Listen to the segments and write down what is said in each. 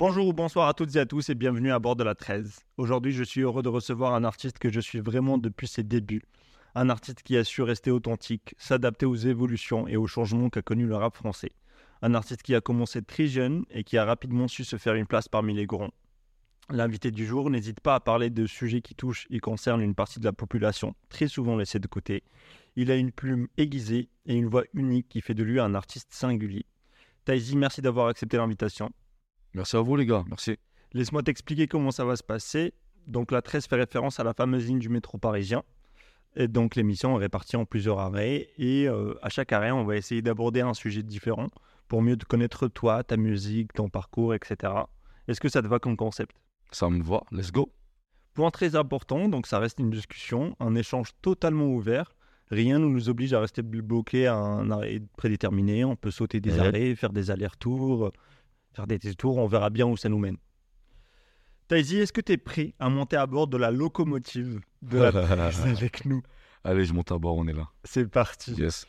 Bonjour ou bonsoir à toutes et à tous et bienvenue à bord de la 13. Aujourd'hui, je suis heureux de recevoir un artiste que je suis vraiment depuis ses débuts. Un artiste qui a su rester authentique, s'adapter aux évolutions et aux changements qu'a connu le rap français. Un artiste qui a commencé très jeune et qui a rapidement su se faire une place parmi les grands. L'invité du jour n'hésite pas à parler de sujets qui touchent et concernent une partie de la population, très souvent laissée de côté. Il a une plume aiguisée et une voix unique qui fait de lui un artiste singulier. Taizi, merci d'avoir accepté l'invitation. Merci à vous, les gars. Merci. Laisse-moi t'expliquer comment ça va se passer. Donc, la 13 fait référence à la fameuse ligne du métro parisien. Et donc, l'émission est répartie en plusieurs arrêts. Et euh, à chaque arrêt, on va essayer d'aborder un sujet différent pour mieux te connaître toi, ta musique, ton parcours, etc. Est-ce que ça te va comme concept? Ça me va. Let's go. Point très important, donc ça reste une discussion, un échange totalement ouvert. Rien ne nous oblige à rester bloqué à un arrêt prédéterminé. On peut sauter des Ouais. arrêts, faire des allers-retours, faire des détours. On verra bien où ça nous mène. Taizi, est-ce que tu es prêt à monter à bord de la locomotive de la avec nous? Allez, je monte à bord, on est là. C'est parti. Yes.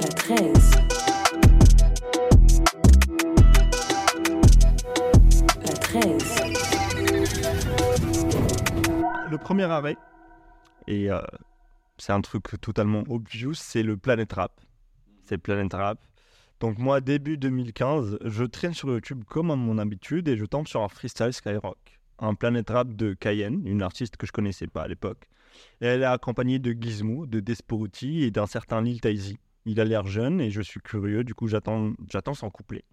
La 13. La 13. Le premier arrêt, et euh, c'est un truc totalement obvious, c'est le Planet Rap. C'est Planet Rap. Donc moi, début 2015, je traîne sur YouTube comme à mon habitude et je tombe sur un freestyle Skyrock. Un Planet Rap de Cayenne, une artiste que je connaissais pas à l'époque. Elle est accompagnée de Gizmo, de Desporuti et d'un certain Lil Taizi. Il a l'air jeune et je suis curieux, du coup j'attends j'attends son couplet.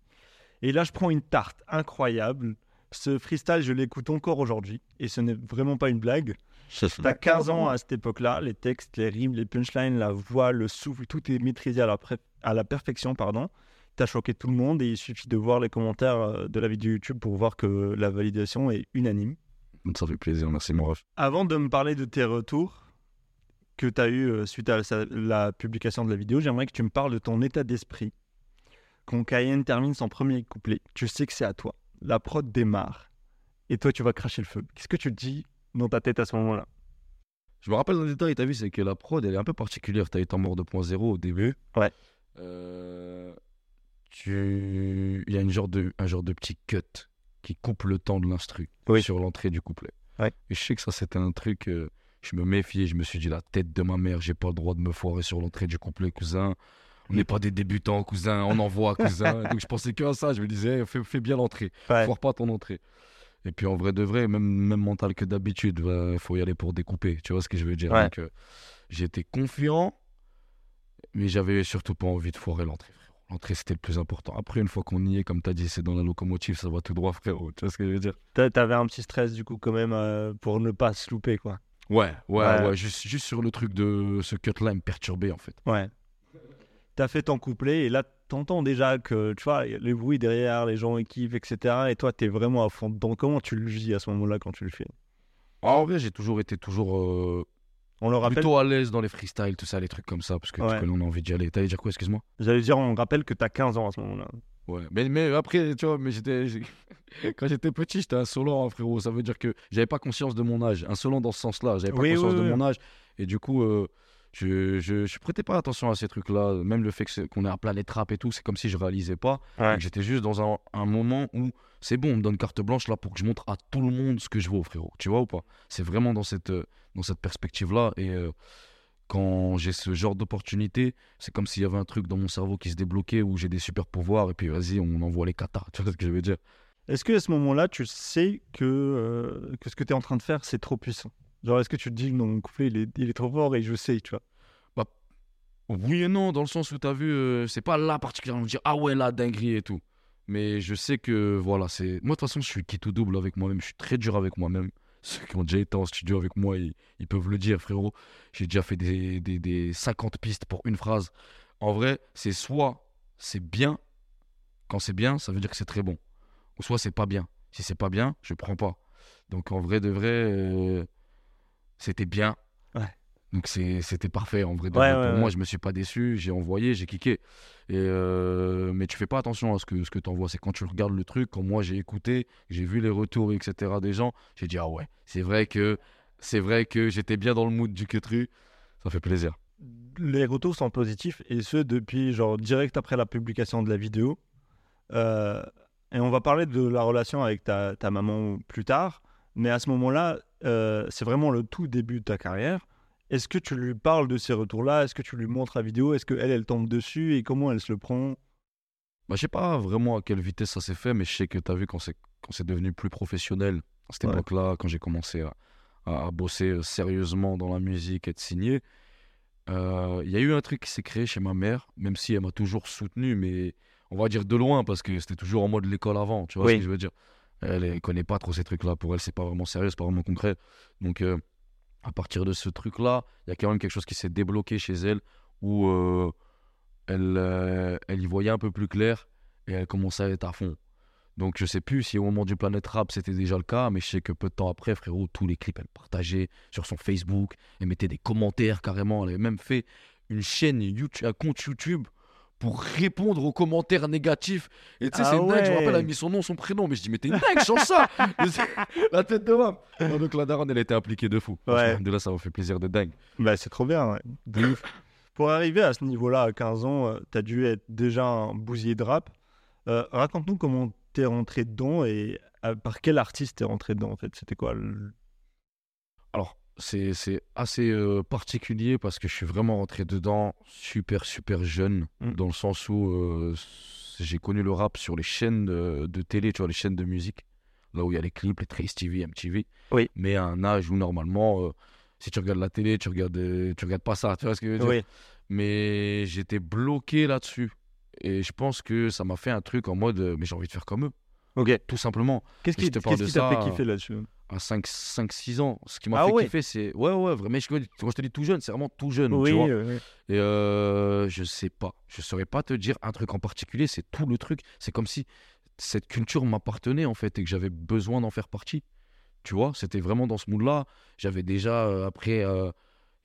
Et là, je prends une tarte incroyable. Ce freestyle, je l'écoute encore aujourd'hui et ce n'est vraiment pas une blague. T'as 15 ans à cette époque-là, les textes, les rimes, les punchlines, la voix, le souffle, tout est maîtrisé à la, pré- à la perfection, pardon. T'as choqué tout le monde et il suffit de voir les commentaires euh, de la vidéo YouTube pour voir que la validation est unanime. Ça fait plaisir. Merci, mon ref. Avant de me parler de tes retours que tu as eu euh, suite à la publication de la vidéo, j'aimerais que tu me parles de ton état d'esprit. Quand Cayenne termine son premier couplet, tu sais que c'est à toi. La prod démarre et toi tu vas cracher le feu. Qu'est-ce que tu te dis dans ta tête à ce moment-là Je me rappelle d'un détail, t'as vu, c'est que la prod, elle est un peu particulière. T'as été en mort 2.0 au début. Ouais. Euh, tu... Il y a une genre de... un genre de petit cut qui coupe le temps de l'instru Oui. sur l'entrée du couplet. Ouais. Et je sais que ça, c'était un truc... euh, Je me méfiais, je me suis dit, la tête de ma mère, j'ai pas le droit de me foirer sur l'entrée du couplet, cousin. On n'est pas des débutants, cousin, on envoie, cousin. Donc je pensais que à ça, je me disais, fais, fais bien l'entrée. Ouais. Foire pas ton entrée. Et puis en vrai de vrai, même, même mental que d'habitude, il faut y aller pour découper. Tu vois ce que je veux dire? Ouais. Euh, j'étais confiant, mais j'avais surtout pas envie de foirer l'entrée. L'entrée, c'était le plus important. Après, une fois qu'on y est, comme tu as dit, c'est dans la locomotive, ça va tout droit, frérot. Tu vois ce que je veux dire? T'a- T'avais un petit stress du coup quand même euh, pour ne pas se louper quoi. Ouais, ouais, Ouais. ouais. juste, juste sur le truc de ce cut-là, il me perturbait, en fait. Ouais. T'as fait ton couplet et là t'entends déjà que tu vois les bruits derrière, les gens kiffent, etc. Et toi t'es vraiment à fond dedans. Comment tu le vis à ce moment-là quand tu le fais? En vrai, j'ai toujours été toujours euh, On le rappelle? plutôt à l'aise dans les freestyles, tout ça, les trucs comme ça, parce que Ouais. on a envie d'y aller. T'allais dire quoi, excuse-moi? J'allais dire on rappelle que t'as 15 ans à ce moment-là. Ouais, mais, mais après, tu vois, mais j'étais, quand j'étais petit, j'étais insolent, hein, frérot. Ça veut dire que j'avais pas conscience de mon âge. Insolent dans ce sens-là, j'avais pas Oui, conscience oui, de mon âge. Et du coup, euh, je, je, je prêtais pas attention à ces trucs-là. Même le fait qu'on est à planète rap et tout, c'est comme si je réalisais pas. Ouais. J'étais juste dans un, un moment où c'est bon, on me donne carte blanche là pour que je montre à tout le monde ce que je vaux, frérot. Tu vois ou pas? C'est vraiment dans cette, euh, dans cette perspective-là. Et euh, quand j'ai ce genre d'opportunité, c'est comme s'il y avait un truc dans mon cerveau qui se débloquait où j'ai des super pouvoirs et puis vas-y, on envoie les katas. Tu vois ce que je veux dire? Est-ce que à ce moment-là tu sais que, euh, que ce que t'es en train de faire c'est trop puissant? Genre est-ce que tu te dis non mon couplet il est, il est trop fort et je sais tu vois? Oui et non, dans le sens où tu as vu, euh, c'est pas là particulièrement me dire ah ouais, la dinguerie et tout. Mais je sais que voilà, c'est. Moi, de toute façon, je suis qui tout double avec moi-même. Je suis très dur avec moi-même. Ceux qui ont déjà été en studio avec moi, ils, ils peuvent le dire, frérot. J'ai déjà fait des, des, des 50 pistes pour une phrase. En vrai, c'est soit c'est bien. Quand c'est bien, ça veut dire que c'est très bon. Ou soit c'est pas bien. Si c'est pas bien, je prends pas. Donc en vrai de vrai, euh, c'était bien. Ouais. Donc c'était parfait en vrai. Ouais, ouais, pour moi, je me suis pas déçu. J'ai envoyé, j'ai kické. Et euh, mais tu fais pas attention à ce que, ce que tu envoies. C'est quand tu regardes le truc, quand moi j'ai écouté, j'ai vu les retours, etc. des gens, j'ai dit ah ouais, c'est vrai que c'est vrai que j'étais bien dans le mood du Quetru. Ça fait plaisir. les retours sont positifs et ce depuis genre direct après la publication de la vidéo. Euh, et on va parler de la relation avec ta, ta maman plus tard, mais à ce moment-là, euh, c'est vraiment le tout début de ta carrière. Est-ce que tu lui parles de ces retours-là? Est-ce que tu lui montres la vidéo? Est-ce qu'elle, elle tombe dessus et comment elle se le prend? Bah, je sais pas vraiment à quelle vitesse ça s'est fait, mais je sais que tu as vu quand c'est quand c'est devenu plus professionnel, à cette Ouais. époque-là, quand j'ai commencé à, à- à bosser euh, sérieusement dans la musique et de signer, euh, il y a eu un truc qui s'est créé chez ma mère, même si elle m'a toujours soutenu, mais on va dire de loin, parce que c'était toujours en mode l'école avant, tu vois Oui. ce que je veux dire? Elle ne connaît pas trop ces trucs-là, pour elle, c'est pas vraiment sérieux, c'est pas vraiment concret. Donc, euh, à partir de ce truc-là, il y a quand même quelque chose qui s'est débloqué chez elle, où euh, elle, euh, elle y voyait un peu plus clair et elle commençait à être à fond. Donc je sais plus si au moment du Planète Rap c'était déjà le cas, mais je sais que peu de temps après, frérot, tous les clips, elle partageait sur son Facebook, elle mettait des commentaires carrément, elle avait même fait une chaîne YouTube, un compte YouTube pour répondre aux commentaires négatifs. Et tu sais, Ah c'est une dingue, je me rappelle, elle a ouais. mis son nom, son prénom, mais je dis, mais t'es une dingue, change ça La tête de Non, Donc la daronne, elle était impliquée de fou. Ouais. De là, ça m'a fait plaisir de dingue. Bah, c'est trop bien, ouais. De ouf. Pour arriver à ce niveau-là, à 15 ans, tu as dû être déjà un bousier de rap. Euh, Raconte-nous comment t'es rentré dedans et euh, par quel artiste t'es rentré dedans, en fait? C'était quoi le- Alors, c'est c'est assez euh, particulier parce que je suis vraiment rentré dedans super, super jeune, Mm. dans le sens où euh, j'ai connu le rap sur les chaînes de, de télé, tu vois, les chaînes de musique, là où il y a les clips, les Trace TV, MTV. Oui. Mais à un âge où normalement, euh, si tu regardes la télé, tu regardes, tu regardes pas ça, tu vois ce que je veux dire? Oui, Mais j'étais bloqué là-dessus. Et je pense que ça m'a fait un truc en mode, mais j'ai envie de faire comme eux, ok. tout simplement. Qu'est-ce qui t'a fait kiffer là-dessus? à 5-6 ans. Ce qui m'a Ah fait ouais? kiffer, c'est. Ouais, ouais, vraiment. je- Quand je te dis tout jeune, c'est vraiment tout jeune. Oui, tu vois. oui, oui. Et euh, je sais pas. Je saurais pas te dire un truc en particulier. C'est tout le truc. C'est comme si cette culture m'appartenait, en fait, et que j'avais besoin d'en faire partie. Tu vois, c'était vraiment dans ce mood-là. J'avais déjà, euh, après, euh,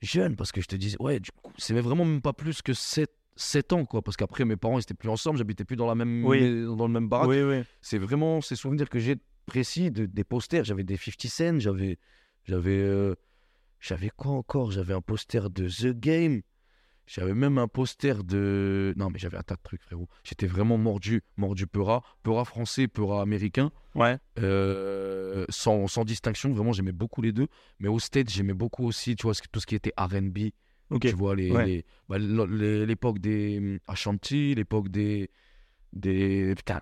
jeune, parce que je te disais, ouais, du coup, c'est vraiment même pas plus que 7, 7 ans, quoi. Parce qu'après, mes parents, ils étaient plus ensemble. J'habitais plus dans, la même, Oui. dans le même baraque Oui, oui. c'est vraiment ces souvenirs que j'ai précis de, des posters. J'avais des 50 Cent, j'avais, j'avais, euh, j'avais quoi encore? J'avais un poster de The Game. J'avais même un poster de. Non, mais j'avais un tas de trucs, frérot. J'étais vraiment mordu, mordu Peura. Peura français, Peura américain. Ouais. Euh, sans, sans distinction, vraiment, j'aimais beaucoup les deux. Mais au States, j'aimais beaucoup aussi, tu vois, tout ce qui était RB. Tu vois, les, Ouais. les- bah, les- l'époque des hum, Ashanti, l'époque des. des putain.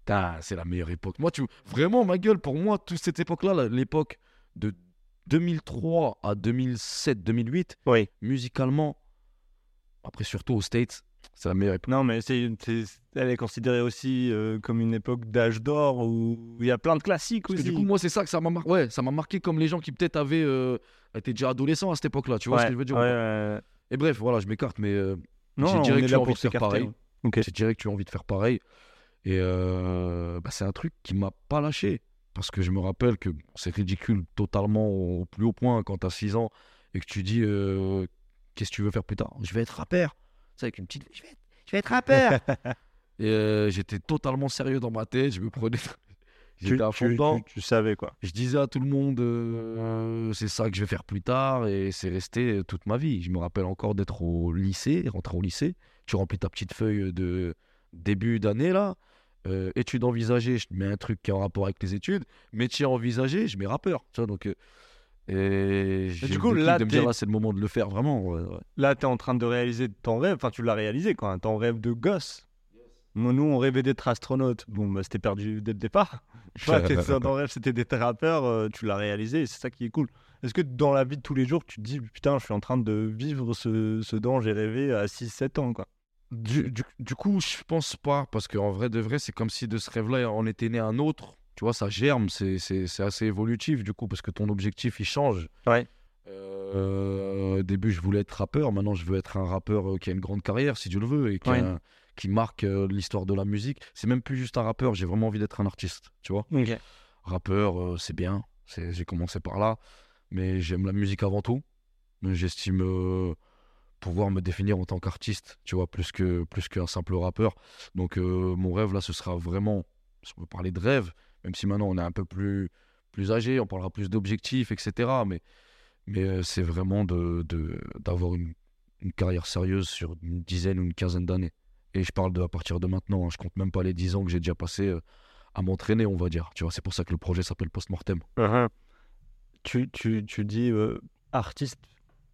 Putain, c'est la meilleure époque. Moi, tu. Vraiment, ma gueule, pour moi, toute cette époque-là, l'époque de 2003 à 2007, 2008, Oui. musicalement, après surtout aux States, c'est la meilleure époque. Non, mais c'est, c'est- elle est considérée aussi euh, comme une époque d'âge d'or où il y a plein de classiques Parce que aussi. du coup, moi, c'est ça que ça m'a marqué. Ouais, ça m'a marqué comme les gens qui peut-être avaient euh, été déjà adolescents à cette époque-là. Tu vois ce que je veux dire ou ouais, pas ouais, ouais. Et bref, voilà, je m'écarte, mais euh, Non, J'ai direct eu là envie pour de faire pareil. ouais. Ok. j'ai direct eu envie de faire pareil. Et euh, bah, c'est un truc qui m'a pas lâché. Parce que je me rappelle que c'est ridicule totalement au plus haut point quand t'as 6 ans et que tu dis euh, qu'est-ce que tu veux faire plus tard? Je vais être rappeur. C'est avec une petite. Je vais être, je vais être rappeur. et euh, j'étais totalement sérieux dans ma tête. Je me prenais. Tu, à fond tu- dedans. tu- tu savais quoi. Je disais à tout le monde, euh, c'est ça que je vais faire plus tard, et c'est resté toute ma vie. Je me rappelle encore d'être au lycée, rentrer au lycée. Tu remplis ta petite feuille de début d'année, là. Euh, études envisagées, je mets un truc qui est en rapport avec les études. Métier envisagé, je mets rappeur. Tu vois, donc, euh, et du coup, là, de me dire, t'es- là, c'est le moment de le faire, vraiment. ouais, ouais. Là, tu es en train de réaliser ton rêve. Enfin, tu l'as réalisé, quoi. hein, Ton rêve de gosse. Nous, on rêvait d'être astronaute. Bon, bah, c'était perdu dès le départ. Toi, t'es- ton rêve, c'était d'être rappeur. euh, tu l'as réalisé et c'est ça qui est cool. Est-ce que dans la vie de tous les jours, tu te dis, putain, je suis en train de vivre ce, ce dont j'ai rêvé à 6-7 ans, quoi? Du, du, du coup, je pense pas, parce qu'en vrai de vrai, c'est comme si de ce rêve-là, on était né un autre. Tu vois, ça germe, c'est c'est- c'est assez évolutif, du coup, parce que ton objectif, il change. Ouais. Euh, au début, je voulais être rappeur, maintenant, je veux être un rappeur euh, qui a une grande carrière, si Dieu le veut, et qui, Ouais. Qui marque euh, l'histoire de la musique. C'est même plus juste un rappeur, j'ai vraiment envie d'être un artiste, tu vois. Ok. Rappeur, euh, c'est bien, j'ai commencé par là, mais j'aime la musique avant tout. J'estime euh, pouvoir me définir en tant qu'artiste, tu vois, plus que plus qu'un simple rappeur. Donc mon rêve là, ce sera vraiment, si on peut parler de rêve, même si maintenant on est un peu plus plus âgé, on parlera plus d'objectifs, etc. Mais Mais c'est vraiment de, de- d'avoir une, une carrière sérieuse sur une dizaine ou une quinzaine d'années. Et je parle de à partir de maintenant. hein. Je compte même pas les 10 ans que j'ai déjà passé euh, à m'entraîner, on va dire. Tu vois, c'est pour ça que le projet s'appelle Postmortem. tu, tu, tu dis euh, artiste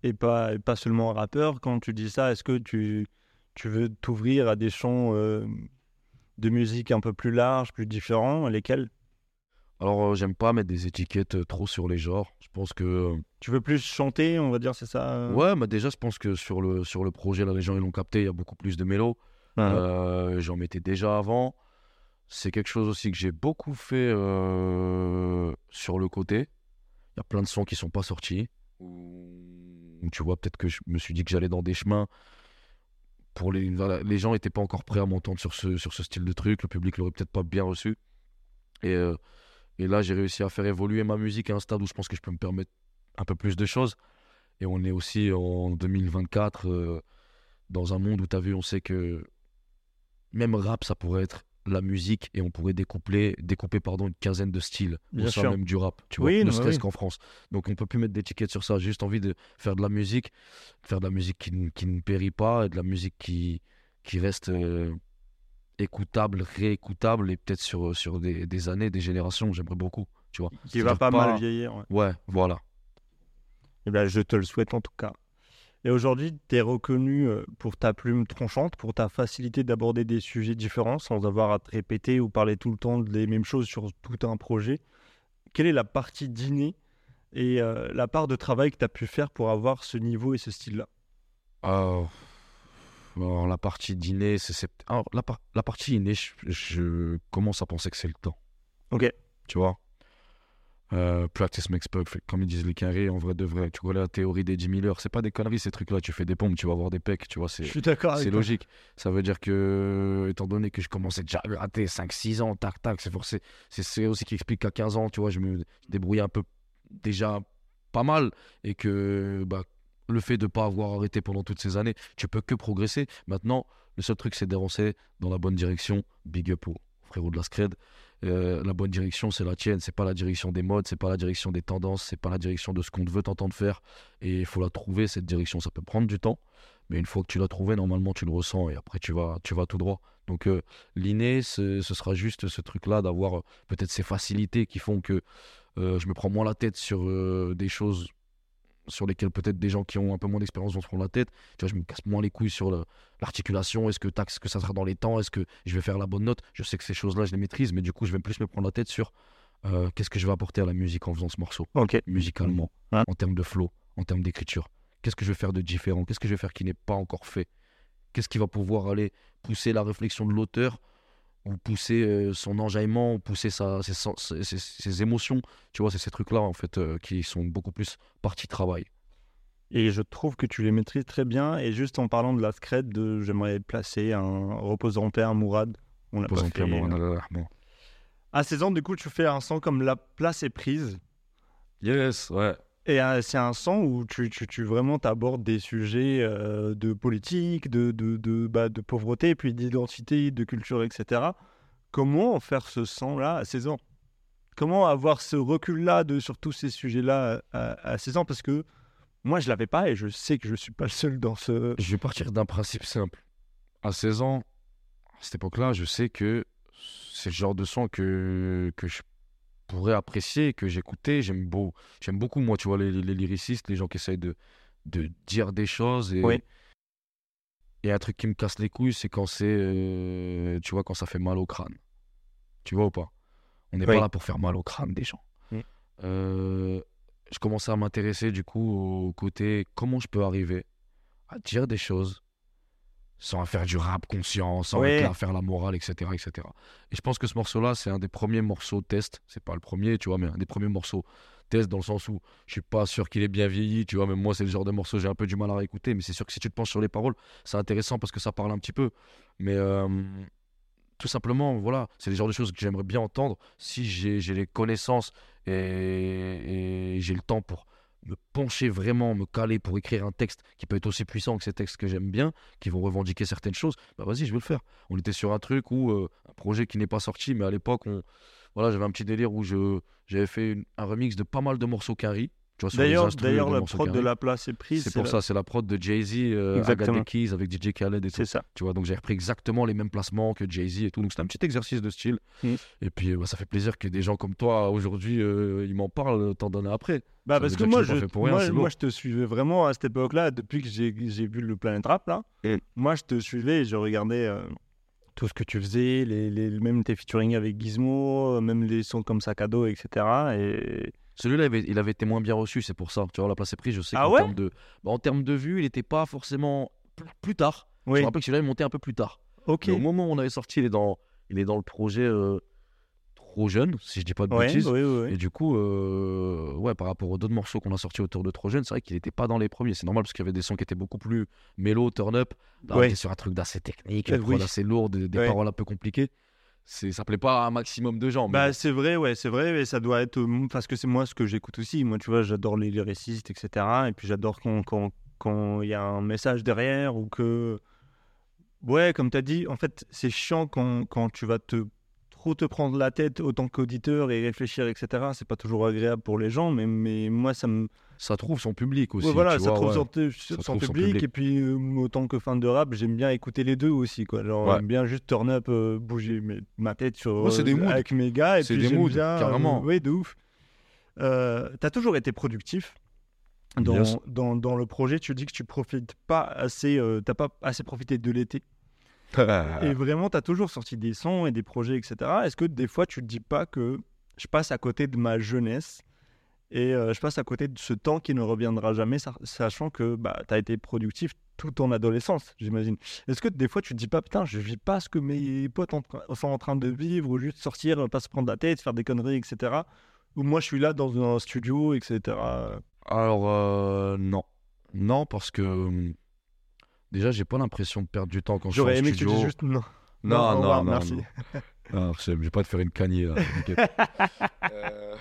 et pas, et pas seulement rappeur. Quand tu dis ça, est-ce que tu, tu veux t'ouvrir à des champs euh, de musique un peu plus larges, plus différents? Lesquels? Alors, euh, j'aime pas mettre des étiquettes euh, trop sur les genres. Je pense que. euh, Tu veux plus chanter, on va dire, c'est ça Ouais, mais déjà, je pense que sur le, sur le projet, là, les gens ils l'ont capté, il y a beaucoup plus de mélos. Euh, J'en mettais déjà avant. C'est quelque chose aussi que j'ai beaucoup fait euh, sur le côté. Il y a plein de sons qui sont pas sortis. Où, tu vois, peut-être que je me suis dit que j'allais dans des chemins. Pour les, les gens n'étaient pas encore prêts à m'entendre sur ce, sur ce style de truc. Le public l'aurait peut-être pas bien reçu. Et, euh, et là, j'ai réussi à faire évoluer ma musique à un stade où je pense que je peux me permettre un peu plus de choses. Et on est aussi en 2024 euh, dans un monde où tu as vu, on sait que même rap, ça pourrait être la musique et on pourrait découper, découper pardon, une quinzaine de styles Bien au sein sûr. même du rap, tu vois, Oui, ne serait-ce oui. qu'en France. Donc on peut plus mettre d'étiquette sur ça, j'ai juste envie de faire de la musique, faire de la musique qui, ne- qui ne périt pas et de la musique qui, qui reste euh, écoutable, réécoutable et peut-être sur, sur des, des années, des générations, j'aimerais beaucoup, tu vois. Qui va pas, pas- mal vieillir. ouais. Ouais, voilà. Eh ben, je te le souhaite en tout cas. Et aujourd'hui, tu es reconnu euh, pour ta plume tranchante, pour ta facilité d'aborder des sujets différents sans avoir à te répéter ou parler tout le temps des mêmes choses sur tout un projet. Quelle est la partie dîner et euh, la part de travail que tu as pu faire pour avoir ce niveau et ce style-là? Alors, la partie dîner, c'est. c'est- alors, la, par- la partie dîner, je, je commence à penser que c'est le temps. Ok. Tu vois? Euh, Practice makes perfect, comme ils disent les carrés, en vrai de vrai. Tu connais la théorie des 10 000 heures. C'est pas des conneries, ces trucs-là. Tu fais des pompes, tu vas avoir des pecs, tu vois. C'est, Je suis d'accord avec c'est toi. logique. Ça veut dire que, étant donné que je commençais déjà à gratter 5-6 ans, tac, tac, c'est forcé. C'est, c'est aussi qui explique qu'à 15 ans, tu vois, je me débrouillais un peu déjà pas mal. Et que bah, le fait de ne pas avoir arrêté pendant toutes ces années, tu peux que progresser. Maintenant, le seul truc, c'est d'avancer dans la bonne direction. Big up au frérot de la Scred. Euh, la bonne direction, c'est la tienne. C'est pas la direction des modes, c'est pas la direction des tendances, c'est pas la direction de ce qu'on veut t'entendre faire. Et il faut la trouver, cette direction. Ça peut prendre du temps, mais une fois que tu l'as trouvée, normalement, tu le ressens et après, tu vas, tu vas tout droit. Donc, euh, l'inné, ce sera juste ce truc-là d'avoir euh, peut-être ces facilités qui font que euh, je me prends moins la tête sur des choses sur lesquelles peut-être des gens qui ont un peu moins d'expérience vont se prendre la tête. Tu vois, je me casse moins les couilles sur l'articulation. Est-ce que, est-ce que ça sera dans les temps? Est-ce que je vais faire la bonne note? Je sais que ces choses-là, je les maîtrise, mais du coup, je vais plus me prendre la tête sur euh, qu'est-ce que je vais apporter à la musique en faisant ce morceau, musicalement, Ouais. en termes de flow, en termes d'écriture. Qu'est-ce que je vais faire de différent? Qu'est-ce que je vais faire qui n'est pas encore fait? Qu'est-ce qui va pouvoir aller pousser la réflexion de l'auteur ou pousser euh, son enjaillement, ou pousser sa, ses, ses- ses- ses émotions Tu vois, c'est ces trucs-là, en fait, euh, qui sont beaucoup plus partie travail. Et je trouve que tu les maîtrises très bien. Et juste en parlant de la scred, de, j'aimerais placer un reposant en paix, un Mourad. On l'a pas fait, clairement, euh. bon. À 16 ans, du coup, tu fais un son comme La place est prise. Yes, ouais. Et c'est un son où tu, vraiment t'abordes des sujets de politique, de, de, de, bah, de pauvreté, puis d'identité, de culture, etc. Comment faire ce son-là à 16 ans? Comment avoir ce recul-là sur tous ces sujets-là à, à 16 ans? Parce que moi, je l'avais pas et je sais que je suis pas le seul dans ce... Je vais partir d'un principe simple. À 16 ans, à cette époque-là, je sais que c'est le genre de son que, que je pourrais apprécier, que j'écoutais. J'aime beau, j'aime beaucoup, moi, tu vois, les, les lyricistes, les gens qui essayent de, de dire des choses. Et, Oui. et un truc qui me casse les couilles, c'est quand c'est, euh, tu vois, quand ça fait mal au crâne. Tu vois ou pas? On n'est Oui. pas là pour faire mal au crâne des gens. Mm. Euh, je commençais à m'intéresser du coup au côté comment je peux arriver à dire des choses sans faire du rap conscient, sans là faire la morale, etc., etc. Et je pense que ce morceau-là, c'est un des premiers morceaux test. C'est pas le premier, tu vois, mais un des premiers morceaux test dans le sens où je suis pas sûr qu'il est bien vieilli, tu vois. Même moi, c'est le genre de morceau j'ai un peu du mal à écouter, mais c'est sûr que si tu te penches sur les paroles, c'est intéressant parce que ça parle un petit peu. Mais euh, tout simplement, voilà, c'est le genre de choses que j'aimerais bien entendre si j'ai j'ai les connaissances et, et j'ai le temps pour me pencher vraiment, me caler pour écrire un texte qui peut être aussi puissant que ces textes que j'aime bien, qui vont revendiquer certaines choses, bah vas-y, je vais le faire. On était sur un truc où, euh, un projet qui n'est pas sorti, mais à l'époque, on, voilà, j'avais un petit délire où j'avais fait un remix de pas mal de morceaux Carry, D'ailleurs, instrus, d'ailleurs, les la prod de la place est prise. C'est pour la- ça, c'est la prod de Jay-Z, euh. Agatha Keys avec DJ Khaled et tout. C'est ça. Tu vois, donc j'ai repris exactement les mêmes placements que Jay-Z et tout. Donc c'était un petit exercice de style. Mm. Et puis bah, ça fait plaisir que des gens comme toi aujourd'hui, euh, ils m'en parlent tant d'années après. Bah Ça parce que moi je, rien, moi, c'est moi, te suivais vraiment à cette époque-là depuis que j'ai j'ai vu le Planet Rap là. Mm. Moi je te suivais et je regardais euh, tout ce que tu faisais, les, les, même tes featuring avec Gizmo, euh, même les sons comme Sac à dos, etc. Et Celui-là, il avait, il avait été moins bien reçu, c'est pour ça. Tu vois, la place est prise, je sais Ah qu'en ouais termes de, bah, en termes de vues, il n'était pas forcément plus, plus tard. Je me rappelle que celui-là, il montait un peu plus tard. ok. Mais au moment où on avait sorti, il est dans, il est dans le projet euh, Trop Jeune, si je dis pas de Ouais, bêtises. Et du coup, euh, ouais, par rapport aux d'autres morceaux qu'on a sortis autour de Trop Jeune, c'est vrai qu'il n'était pas dans les premiers. C'est normal parce qu'il y avait des sons qui étaient beaucoup plus mélo, turn up. Là, on Ouais. était sur un truc d'assez technique, Euh, une prod oui. assez lourde, des, des paroles un peu compliquées. Ça plaît pas à un maximum de gens. mais Bah c'est vrai, ouais, c'est vrai, mais ça doit être euh, parce que c'est moi ce que j'écoute aussi. Moi, tu vois, j'adore les lyricistes, etc. Et puis j'adore quand quand quand il y a un message derrière ou que ouais, comme tu as dit, en fait, c'est chiant quand quand tu vas te trop te prendre la tête autant qu'auditeur et réfléchir, etc. C'est pas toujours agréable pour les gens, mais mais moi ça me ça trouve son public aussi. Ouais, voilà, ça vois, trouve ouais. son, te- Ça son trouve son public, public. et puis euh, autant que fan de rap, j'aime bien écouter les deux aussi quoi. Genre Ouais. j'aime bien juste turn up, euh, bouger mes- ma tête sur des euh, moods. avec mes gars et C'est puis des moods, bien, euh, carrément. oui, de ouf. Euh, T'as toujours été productif. Dans, Yes. dans, dans le projet, tu dis que tu profites pas assez, t'as pas assez profité de l'été. Et vraiment, tu as toujours sorti des sons et des projets, etc. Est-ce que des fois, tu te dis pas que je passe à côté de ma jeunesse et euh, je passe à côté de ce temps qui ne reviendra jamais, sa- sachant que bah, tu as été productif toute ton adolescence, j'imagine. Est-ce que des fois, tu te dis pas, putain, je vis pas ce que mes potes en sont en train de vivre, ou juste sortir, pas se prendre la tête, faire des conneries, etc. Ou moi, je suis là dans un studio, etc. Alors, euh, non. Non, parce que déjà, j'ai pas l'impression de perdre du temps quand je suis en J'aurais aimé que tu studio. dises juste non. Non, non, non, merci. non. Ah, je vais pas te faire une cagnée là. Euh,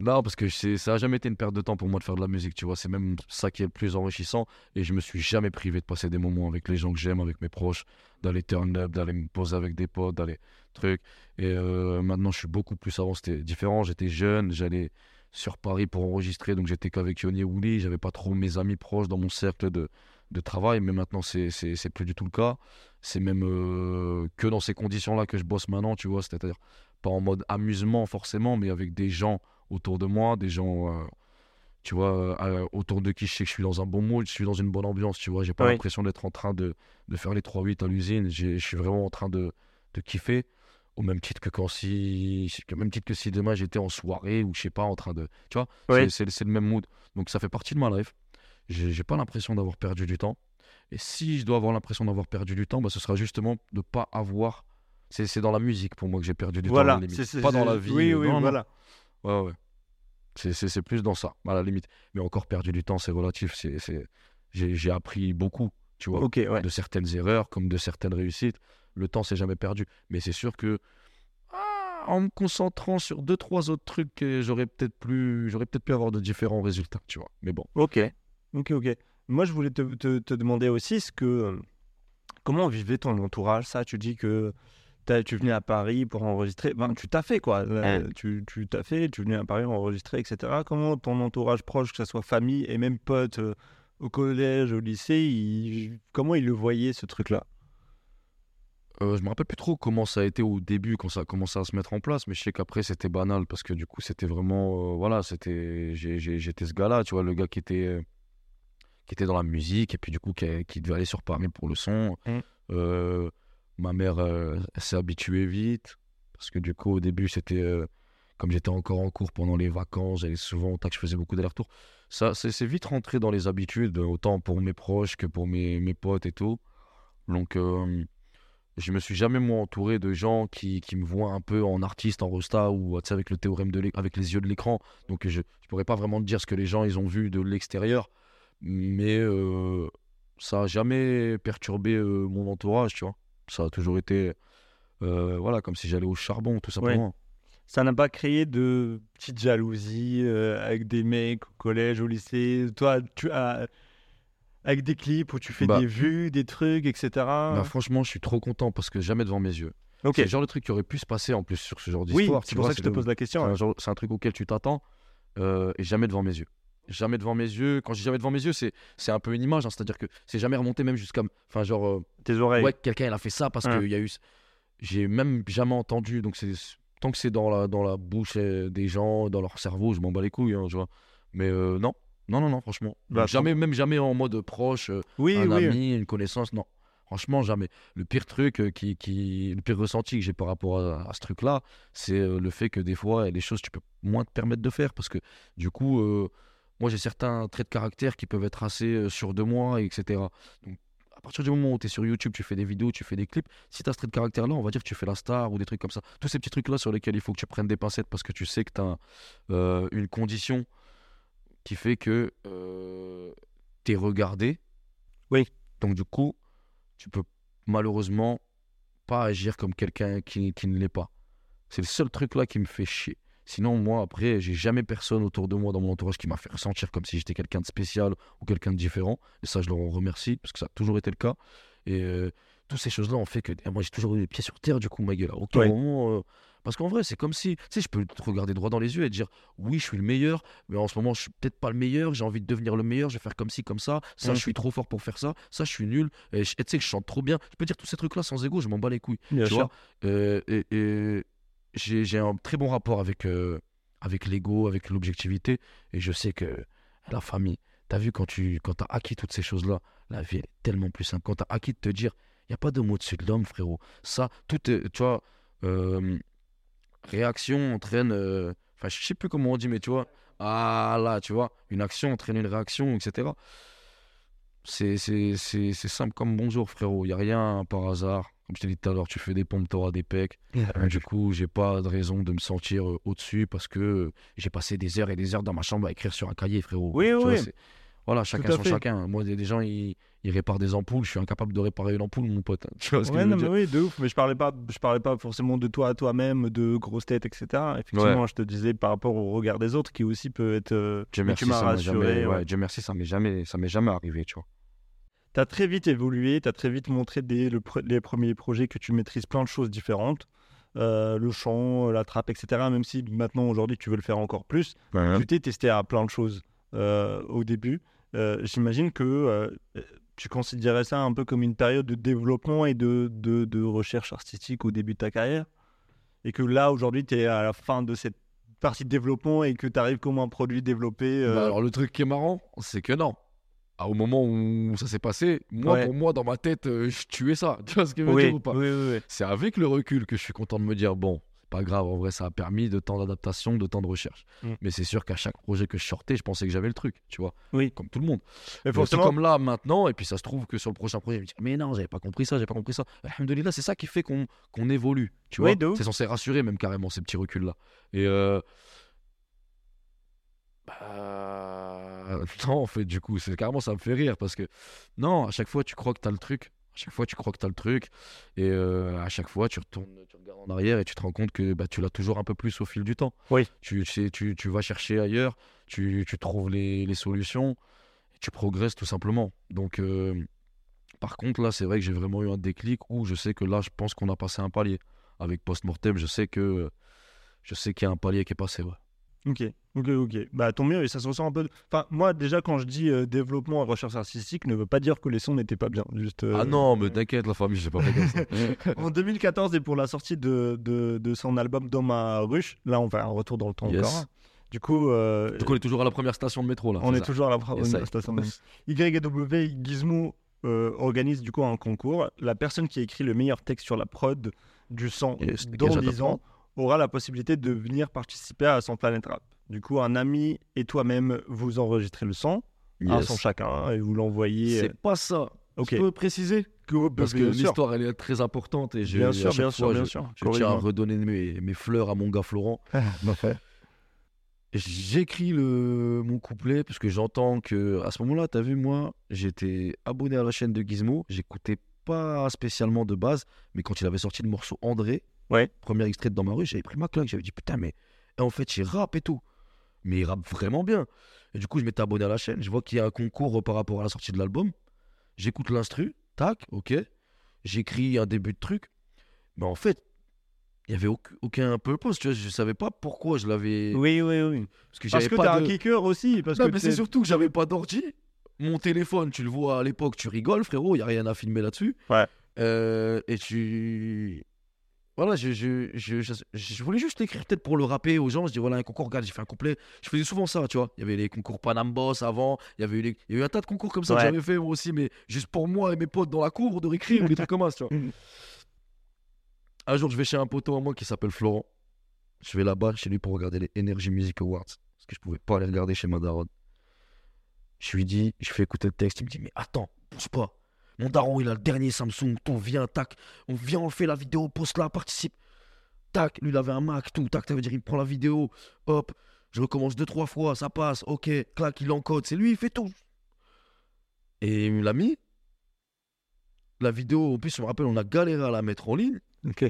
Non, parce que ça a jamais été une perte de temps pour moi de faire de la musique, tu vois. C'est même ça qui est le plus enrichissant. Et je me suis jamais privé de passer des moments avec les gens que j'aime, avec mes proches, d'aller turn up, d'aller me poser avec des potes, d'aller truc. Et euh, maintenant, je suis beaucoup plus avant. C'était différent. J'étais jeune, j'allais sur Paris pour enregistrer, donc j'étais qu'avec Yoni et Wouli. J'avais pas trop mes amis proches dans mon cercle de, de travail, mais maintenant, c'est plus du tout le cas. C'est même euh, que dans ces conditions-là que je bosse maintenant, tu vois. C'est-à-dire pas en mode amusement forcément, mais avec des gens autour de moi, des gens, euh, tu vois, euh, autour de qui je sais que je suis dans un bon mood, je suis dans une bonne ambiance, tu vois. J'ai pas Oui. l'impression d'être en train de, de faire les 3-8 à l'usine. Je suis vraiment en train de, de kiffer. Au même titre que quand si, au même titre que si demain j'étais en soirée ou je sais pas en train de, tu vois, Oui. c'est- le même mood. Donc ça fait partie de ma life. J'ai pas l'impression d'avoir perdu du temps. Et si je dois avoir l'impression d'avoir perdu du temps, bah, ce sera justement de pas avoir. C'est c'est dans la musique pour moi que j'ai perdu du Voilà, temps. pas dans la vie. Oui, oui, non. voilà. Ouais, ouais. C'est- C'est c'est plus dans ça, à la limite. Mais encore perdu du temps, c'est relatif. c'est c'est- J'ai j'ai appris beaucoup, tu vois, ouais. de certaines erreurs comme de certaines réussites. Le temps, c'est jamais perdu. Mais c'est sûr que ah, en me concentrant sur deux, trois autres trucs, euh, j'aurais peut-être plus, j'aurais peut-être pu avoir de différents résultats, tu vois. Mais bon. Ok, ok, ok. Moi, je voulais te, te- te demander aussi ce que, comment vivait ton entourage? Ça, tu dis que tu venais à Paris pour enregistrer. Ben, tu t'as fait quoi. Là, Tu tu t'as fait, tu venais à Paris enregistrer, etc. Comment ton entourage proche, que ce soit famille et même potes euh, au collège, au lycée, comment ils le voyaient ce truc-là? Euh, je me rappelle plus trop comment ça a été au début, quand ça a commencé à se mettre en place, mais je sais qu'après c'était banal parce que du coup c'était vraiment, euh, voilà, c'était, j'ai- j'ai- j'étais ce gars-là, tu vois, le gars qui était, euh, qui était dans la musique et puis du coup qui, qui devait aller sur Paris pour le son. Mm. Euh, ma mère euh, s'est habituée vite parce que du coup au début c'était, euh, comme j'étais encore en cours pendant les vacances, j'allais souvent au tac, je faisais beaucoup d'allers-retours. Ça, c'est vite rentré dans les habitudes, autant pour mes proches que pour mes, mes potes et tout. Donc euh, je me suis jamais moi entouré de gens qui, qui me voient un peu en artiste, en rosta ou avec le théorème de avec les yeux de l'écran. Donc je ne pourrais pas vraiment dire ce que les gens ils ont vu de l'extérieur, mais euh, ça a jamais perturbé mon entourage, tu vois. Ça a toujours été euh, voilà comme si j'allais au charbon tout simplement. Ça n'a pas créé de petites jalousies euh, avec des mecs au collège, au lycée Toi, tu as. Avec des clips où tu fais Bah. des vues, des trucs, etc. Bah, franchement, je suis trop content parce que jamais devant mes yeux. ok. C'est le genre de truc qui aurait pu se passer en plus sur ce genre Oui, d'histoire. c'est tu pour vois, ça que je te pose la C'est question. hein. c'est un truc auquel tu t'attends. euh, et jamais devant mes yeux. Jamais devant mes yeux. Quand je dis jamais devant mes yeux, c'est c'est un peu une image. hein, C'est-à-dire que c'est jamais remonté même jusqu'à. Enfin, genre, euh, Tes oreilles. ouais, quelqu'un il a fait ça parce Ouais. qu'il y a eu. J'ai même jamais entendu. Donc, c'est tant que c'est dans la, dans la bouche euh, des gens, dans leur cerveau, je m'en bats les couilles, hein, tu vois. Mais euh, non, non, non, non, franchement. Bah, jamais, même jamais en mode proche, euh, oui, un oui. ami, une connaissance, non. Franchement, jamais. Le pire truc, qui, qui, le pire ressenti que j'ai par rapport à, à ce truc-là, c'est le fait que des fois, il y a des choses que tu peux moins te permettre de faire. Parce que du coup, moi, j'ai certains traits de caractère qui peuvent être assez euh, sûrs de moi, etc. Donc, à partir du moment où tu es sur YouTube, tu fais des vidéos, tu fais des clips, si tu as ce trait de caractère-là, on va dire que tu fais la star ou des trucs comme ça. Tous ces petits trucs-là sur lesquels il faut que tu prennes des pincettes parce que tu sais que tu as une condition qui fait que tu es regardé. Oui. Donc, du coup, tu peux malheureusement pas agir comme quelqu'un qui, qui ne l'est pas. C'est le seul truc là qui me fait chier. Sinon, moi, après, j'ai jamais personne autour de moi dans mon entourage qui m'a fait ressentir comme si j'étais quelqu'un de spécial ou quelqu'un de différent. Et ça, je leur en remercie parce que ça a toujours été le cas. Et euh, toutes ces choses-là ont fait que et moi, j'ai toujours eu les pieds sur terre, du coup, ma gueule. À aucun Ouais. moment. euh, Parce qu'en vrai, c'est comme si, tu sais, je peux te regarder droit dans les yeux et te dire, oui, je suis le meilleur, mais en ce moment, je suis peut-être pas le meilleur, j'ai envie de devenir le meilleur, je vais faire comme ci, comme ça, ça, je suis trop fort pour faire ça, ça, je suis nul, et tu sais que je chante trop bien. Je peux dire tous ces trucs-là sans ego, je m'en bats les couilles. Bien tu sûr. vois Euh, et et j'ai un très bon rapport avec, euh, avec l'ego, avec l'objectivité, et je sais que la famille, t'as vu quand tu quand as acquis toutes ces choses-là, la vie est tellement plus simple. Quand t'as acquis de te dire, il n'y a pas de mot dessus de l'homme, frérot. Ça, tout est, tu vois, euh, réaction entraîne, euh, enfin, je sais plus comment on dit, mais tu vois, ah là, tu vois, une action entraîne une réaction, etc. C'est simple comme bonjour, frérot. Il n'y a rien par hasard. Comme je t'ai dit tout à l'heure, tu fais des pompes, t'auras des pecs. Euh, Du coup, j'ai pas de raison de me sentir euh, au-dessus parce que j'ai passé des heures et des heures dans ma chambre à écrire sur un cahier, frérot. Oui, Tu oui, vois, Voilà, chacun son fait. chacun. Moi, des, gens, ils, ils réparent des ampoules. Je suis incapable de réparer une ampoule, mon pote. Tu vois ce que Ouais, je veux non, mais dire oui, de ouf. Mais je parlais pas, je parlais pas forcément de toi à toi-même, de grosse tête, etc. Effectivement, je te disais par rapport au regard des autres qui aussi peut être. euh, Dieu merci, tu m'as rassuré. jamais, ouais. ouais, Dieu merci, ça m'est jamais, ça m'est jamais arrivé, tu vois. T'as très vite évolué, t'as très vite montré dès le les premiers projets que tu maîtrises plein de choses différentes. Euh, le chant, la trappe, etc. Même si maintenant, aujourd'hui, tu veux le faire encore plus. Tu t'es testé à plein de choses euh, au début. Euh, J'imagine que euh, tu considérais ça un peu comme une période de développement et de, de, de recherche artistique au début de ta carrière? Et que là, aujourd'hui, tu es à la fin de cette partie de développement et que tu arrives comme un produit développé. euh, Bah, alors le truc qui est marrant, c'est que non. Ah, au moment où ça s'est passé, moi, Ouais. pour moi, dans ma tête, euh, je tuais ça. Tu vois ce que je veux oui, dire ou pas oui, oui, oui. C'est avec le recul que je suis content de me dire, bon, c'est pas grave, en vrai, ça a permis de temps d'adaptation, de temps de recherche. Mm. Mais c'est sûr qu'à chaque projet que je sortais, je pensais que j'avais le truc, tu vois. Oui. Comme tout le monde. Mais forcément, C'est comme là, maintenant, et puis ça se trouve que sur le prochain projet, je me dis, mais non, j'avais pas compris ça, j'avais pas compris ça. Alhamdoulilah, c'est ça qui fait qu'on qu'on évolue, tu vois. C'est censé rassurer, même carrément, ces petits reculs-là. Et euh... bah, non, en fait, du coup, c'est carrément, ça me fait rire parce que non, à chaque fois, tu crois que t'as le truc. À chaque fois, tu crois que t'as le truc. Et euh, à chaque fois, tu retournes, tu regardes en arrière et tu te rends compte que bah, tu l'as toujours un peu plus au fil du temps. Oui. Tu, sais, tu, tu vas chercher ailleurs, tu, tu trouves les, les solutions, et tu progresses tout simplement. Donc, euh, par contre, là, c'est vrai que j'ai vraiment eu un déclic où je sais que là, je pense qu'on a passé un palier. Avec Postmortem, je sais que je sais qu'il y a un palier qui est passé. Ouais. Ok, ok, ok. Bah tant mieux, et ça se ressent un peu. Enfin, moi, déjà, quand je dis euh, développement et recherche artistique, ne veut pas dire que les sons n'étaient pas bien. Juste, euh, Ah non, mais t'inquiète, la famille, j'ai pas fait comme ça. En 2014, et pour la sortie de, de, de son album Dans ma ruche, là, on va un retour dans le temps Yes. encore. Du coup, euh, Donc on est toujours à la première station de métro là. on c'est est ça toujours à la première Yes, I. station. de- YW Gizmo euh, organise du coup un concours. La personne qui a écrit le meilleur texte sur la prod du son Yes, dans déjà 10 ans aura la possibilité de venir participer à son Planet Rap. Du coup, un ami et toi-même, vous enregistrez le son, un Yes. son chacun, et vous l'envoyez. C'est pas ça. Ok. Tu peux préciser Que- Parce que l'histoire elle est très importante et je, bien sûr, bien sûr, bien je- sûr. Je tiens à redonner mes, mes fleurs à mon gars Florent. Parfait. J'écris le mon couplet parce que j'entends que à ce moment-là, t'as vu moi, j'étais abonné à la chaîne de Gizmo, j'écoutais pas spécialement de base, mais quand il avait sorti le morceau André, Ouais. premier extrait de dans ma rue, j'avais pris ma claque, j'avais dit putain mais et en fait il rappe et tout, mais il rappe vraiment bien. Et du coup je m'étais abonné à la chaîne, je vois qu'il y a un concours par rapport à la sortie de l'album, j'écoute l'instru, tac, ok, j'écris un début de truc, mais en fait il y avait aucun, aucun purpose, tu vois. Je savais pas pourquoi je l'avais. Oui, oui, oui. Parce que j'avais pas t'as de- un kicker aussi. Parce Non, que mais c'est surtout que j'avais pas d'ordi. Mon téléphone, tu le vois à l'époque, tu rigoles, frérot, il y a rien à filmer là-dessus. Ouais. Euh, et tu. Voilà, je, je, je, je, voulais juste l'écrire peut-être pour le rapper aux gens. Je dis voilà, un concours, regarde, j'ai fait un couplet. Je faisais souvent ça, tu vois. Il y avait les concours Panam Boss avant. Il y avait eu, les- il y a eu un tas de concours comme ça que j'avais fait moi aussi, mais juste pour moi et mes potes dans la cour de récré ou des trucs comme ça, tu vois. Un jour, je vais chez un poteau à moi qui s'appelle Florent. Je vais là-bas chez lui pour regarder les Energy Music Awards. Parce que je pouvais pas les regarder chez ma daronne. Je lui dis, je fais écouter le texte. Il me dit, mais attends, pousse pas. Mon daron, il a le dernier Samsung. On vient, tac. On vient, on fait la vidéo, poste là, participe. Tac, lui, il avait un Mac, tout. Tac, ça veut dire, il prend la vidéo. Hop, je recommence deux, trois fois, ça passe. Ok, clac, il encode. C'est lui, il fait tout. Et il me l'a mis. La vidéo, en plus, je me rappelle, on a galéré à la mettre en ligne. Ok.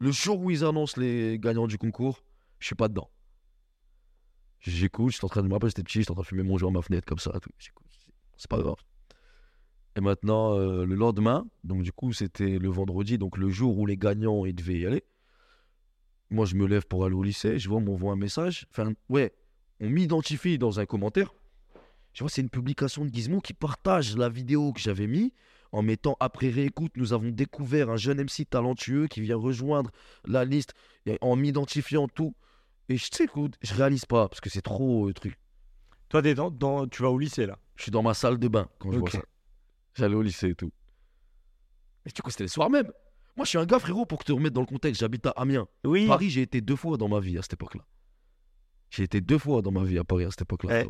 Le jour où ils annoncent les gagnants du concours, je suis pas dedans. J'écoute, j'étais en train de me rappeler, j'étais petit, j'étais en train de fumer mon joint à ma fenêtre comme ça. tout. C'est pas grave. Et maintenant, euh, le lendemain, donc du coup, c'était le vendredi, donc le jour où les gagnants ils devaient y aller. Moi, je me lève pour aller au lycée, je vois, on m'envoie un message. Enfin, ouais, on m'identifie dans un commentaire. Je vois, c'est une publication de Gizmo qui partage la vidéo que j'avais mis en mettant après réécoute, nous avons découvert un jeune MC talentueux qui vient rejoindre la liste et en m'identifiant tout. Et je sais, écoute, je réalise pas parce que c'est trop euh, truc. Toi, t'es dans, dans- tu vas au lycée là? Je suis dans ma salle de bain quand je vois ça. J'allais au lycée et tout. Mais du coup, c'était le soir même. Moi, je suis un gars, frérot, pour te remettre dans le contexte. J'habite à Amiens. Oui. Paris, j'ai été deux fois dans ma vie à cette époque-là. J'ai été deux fois dans ma vie à Paris à cette époque-là.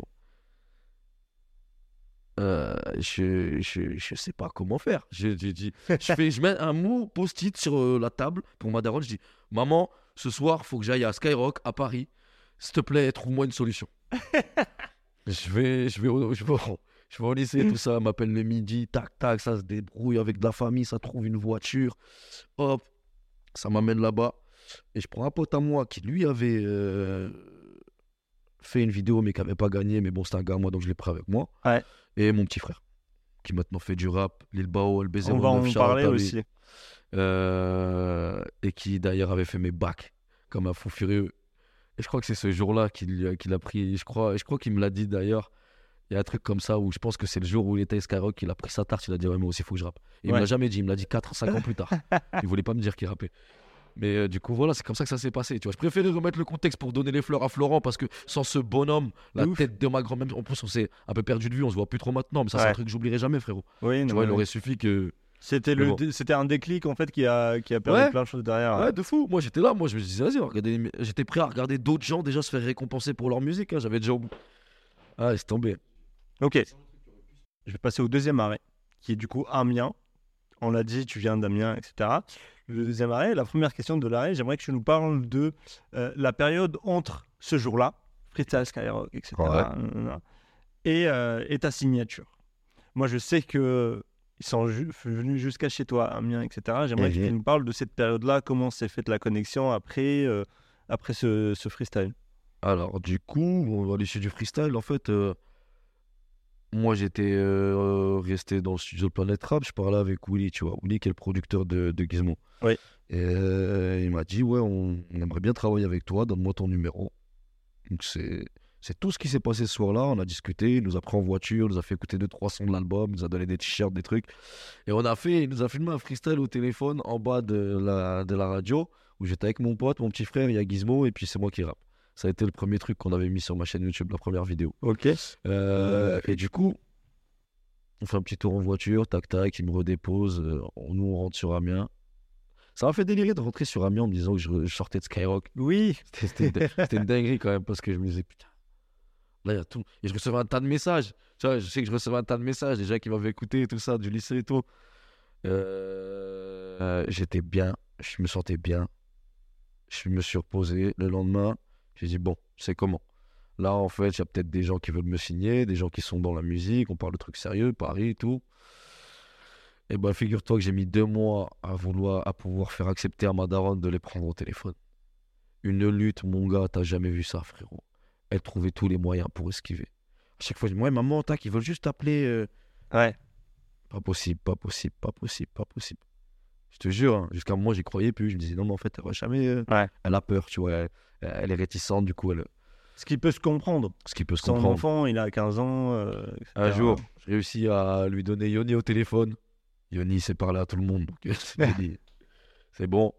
Euh, je, je, je sais pas comment faire. Je, je, dis- je, fais, je mets un mot post-it sur euh, la table pour ma daronne. Je dis Maman, ce soir, faut que j'aille à Skyrock à Paris. S'il te plaît, trouve-moi une solution. je, vais, je, vais je, vais au, je vais au lycée, tout ça. Elle m'appelle le midi. Tac, tac, ça se débrouille avec de la famille. Ça trouve une voiture. Hop, ça m'amène là-bas. Et je prends un pote à moi qui, lui, avait euh, fait une vidéo, mais qui n'avait pas gagné. Mais bon, c'était un gars à moi, donc je l'ai pris avec moi. Ouais. Et mon petit frère, qui maintenant fait du rap, Lil Bao, LB09, On va en parler aussi. Euh, et qui d'ailleurs avait fait mes bacs comme un fou furieux. Et je crois que c'est ce jour-là qu'il qu'il a pris, je crois, je crois qu'il me l'a dit d'ailleurs. Il y a un truc comme ça où je pense que c'est le jour où il était Skyrock, il a pris sa tarte, il a dit ouais, moi aussi, il faut que je rappe. Et il me Ouais. l'a jamais dit, il me l'a dit 4 5 ans plus tard. il voulait pas me dire qu'il rappait. Mais euh, du coup, voilà, c'est comme ça que ça s'est passé. Tu vois, je préférais remettre le contexte pour donner les fleurs à Florent parce que sans ce bonhomme, la ouf. tête de ma grand-mère, en plus, on s'est un peu perdu de vue, on se voit plus trop maintenant, mais ça, c'est Ouais. un truc que j'oublierai jamais, frérot. Oui, Tu non, vois, il aurait suffi que. C'était le, bon. c'était un déclic en fait qui a, qui a permis Ouais. plein de choses derrière. Ouais, de fou. Moi, j'étais là. Moi, je me disais, vas-y, les- j'étais prêt à regarder d'autres gens déjà se faire récompenser pour leur musique. hein. J'avais déjà. au bout. Ah, c'est tombé. Ok. Je vais passer au deuxième arrêt, qui est du coup Amiens. On l'a dit, tu viens d'Amiens, etc. Le deuxième arrêt, la première question de l'arrêt, j'aimerais que tu nous parles de euh, la période entre ce jour-là, Freestyle Skyrock, etc. Ouais. nanana, Et, euh, et ta signature. Moi, je sais que ils sont ju- venus jusqu'à chez toi, Amiens, etc. J'aimerais que tu nous parles de cette période-là, comment s'est faite la connexion après, euh, après ce, ce freestyle? Alors, du coup, bon, à l'issue du freestyle, en fait, euh, moi, j'étais euh, resté dans le studio de Planet Rap. Je parlais avec Willy, tu vois. Willy, qui est le producteur de, de Gizmo. Oui. Et euh, il m'a dit, ouais, on, on aimerait bien travailler avec toi. Donne-moi ton numéro. Donc, c'est. C'est tout ce qui s'est passé ce soir-là. On a discuté, il nous a pris en voiture, il nous a fait écouter deux, trois sons de l'album, il nous a donné des t-shirts, des trucs. Et on a fait, il nous a filmé un freestyle au téléphone en bas de la, de la radio où j'étais avec mon pote, mon petit frère, il y a Gizmo et puis c'est moi qui rappe. Ça a été le premier truc qu'on avait mis sur ma chaîne YouTube, la première vidéo. Ok. Euh, et du coup, on fait un petit tour en voiture, tac tac, il me redépose, euh, on- nous on rentre sur Amiens. Ça m'a fait délirer de rentrer sur Amiens en me disant que je, je sortais de Skyrock. Oui. C'était- une, dinguerie quand même parce que je me disais putain, là il y a tout. Et je recevais un tas de messages. Tu vois, je sais que je recevais un tas de messages, des gens qui m'avaient écouté et tout ça, du lycée et tout. Euh, euh, J'étais bien, je me sentais bien. Je me suis reposé. Le lendemain, j'ai dit bon, c'est comment? Là en fait, il y a peut-être des gens qui veulent me signer, des gens qui sont dans la musique, on parle de trucs sérieux, Paris et tout. Et ben figure-toi que j'ai mis deux mois à vouloir, à pouvoir faire accepter à ma daronne de les prendre au téléphone. Une lutte, mon gars, t'as jamais vu ça, frérot. Elle trouvait tous les moyens pour esquiver. À chaque fois, je dis, ouais, maman, tac, ils veulent juste t'appeler. euh. Ouais. Pas possible, pas possible, pas possible, pas possible. Je te jure, hein, jusqu'à moment, j'y croyais plus. Je me disais, non, mais en fait, elle va jamais. euh, Ouais. Elle a peur, tu vois. Elle, elle est réticente, du coup, elle, Ce qui peut se comprendre. ce qui peut se Son comprendre. enfant, il a 15 ans. euh, Un jour, j'ai réussi à lui donner Yoni au téléphone. Yoni s'est parlé à tout le monde. dit, c'est bon.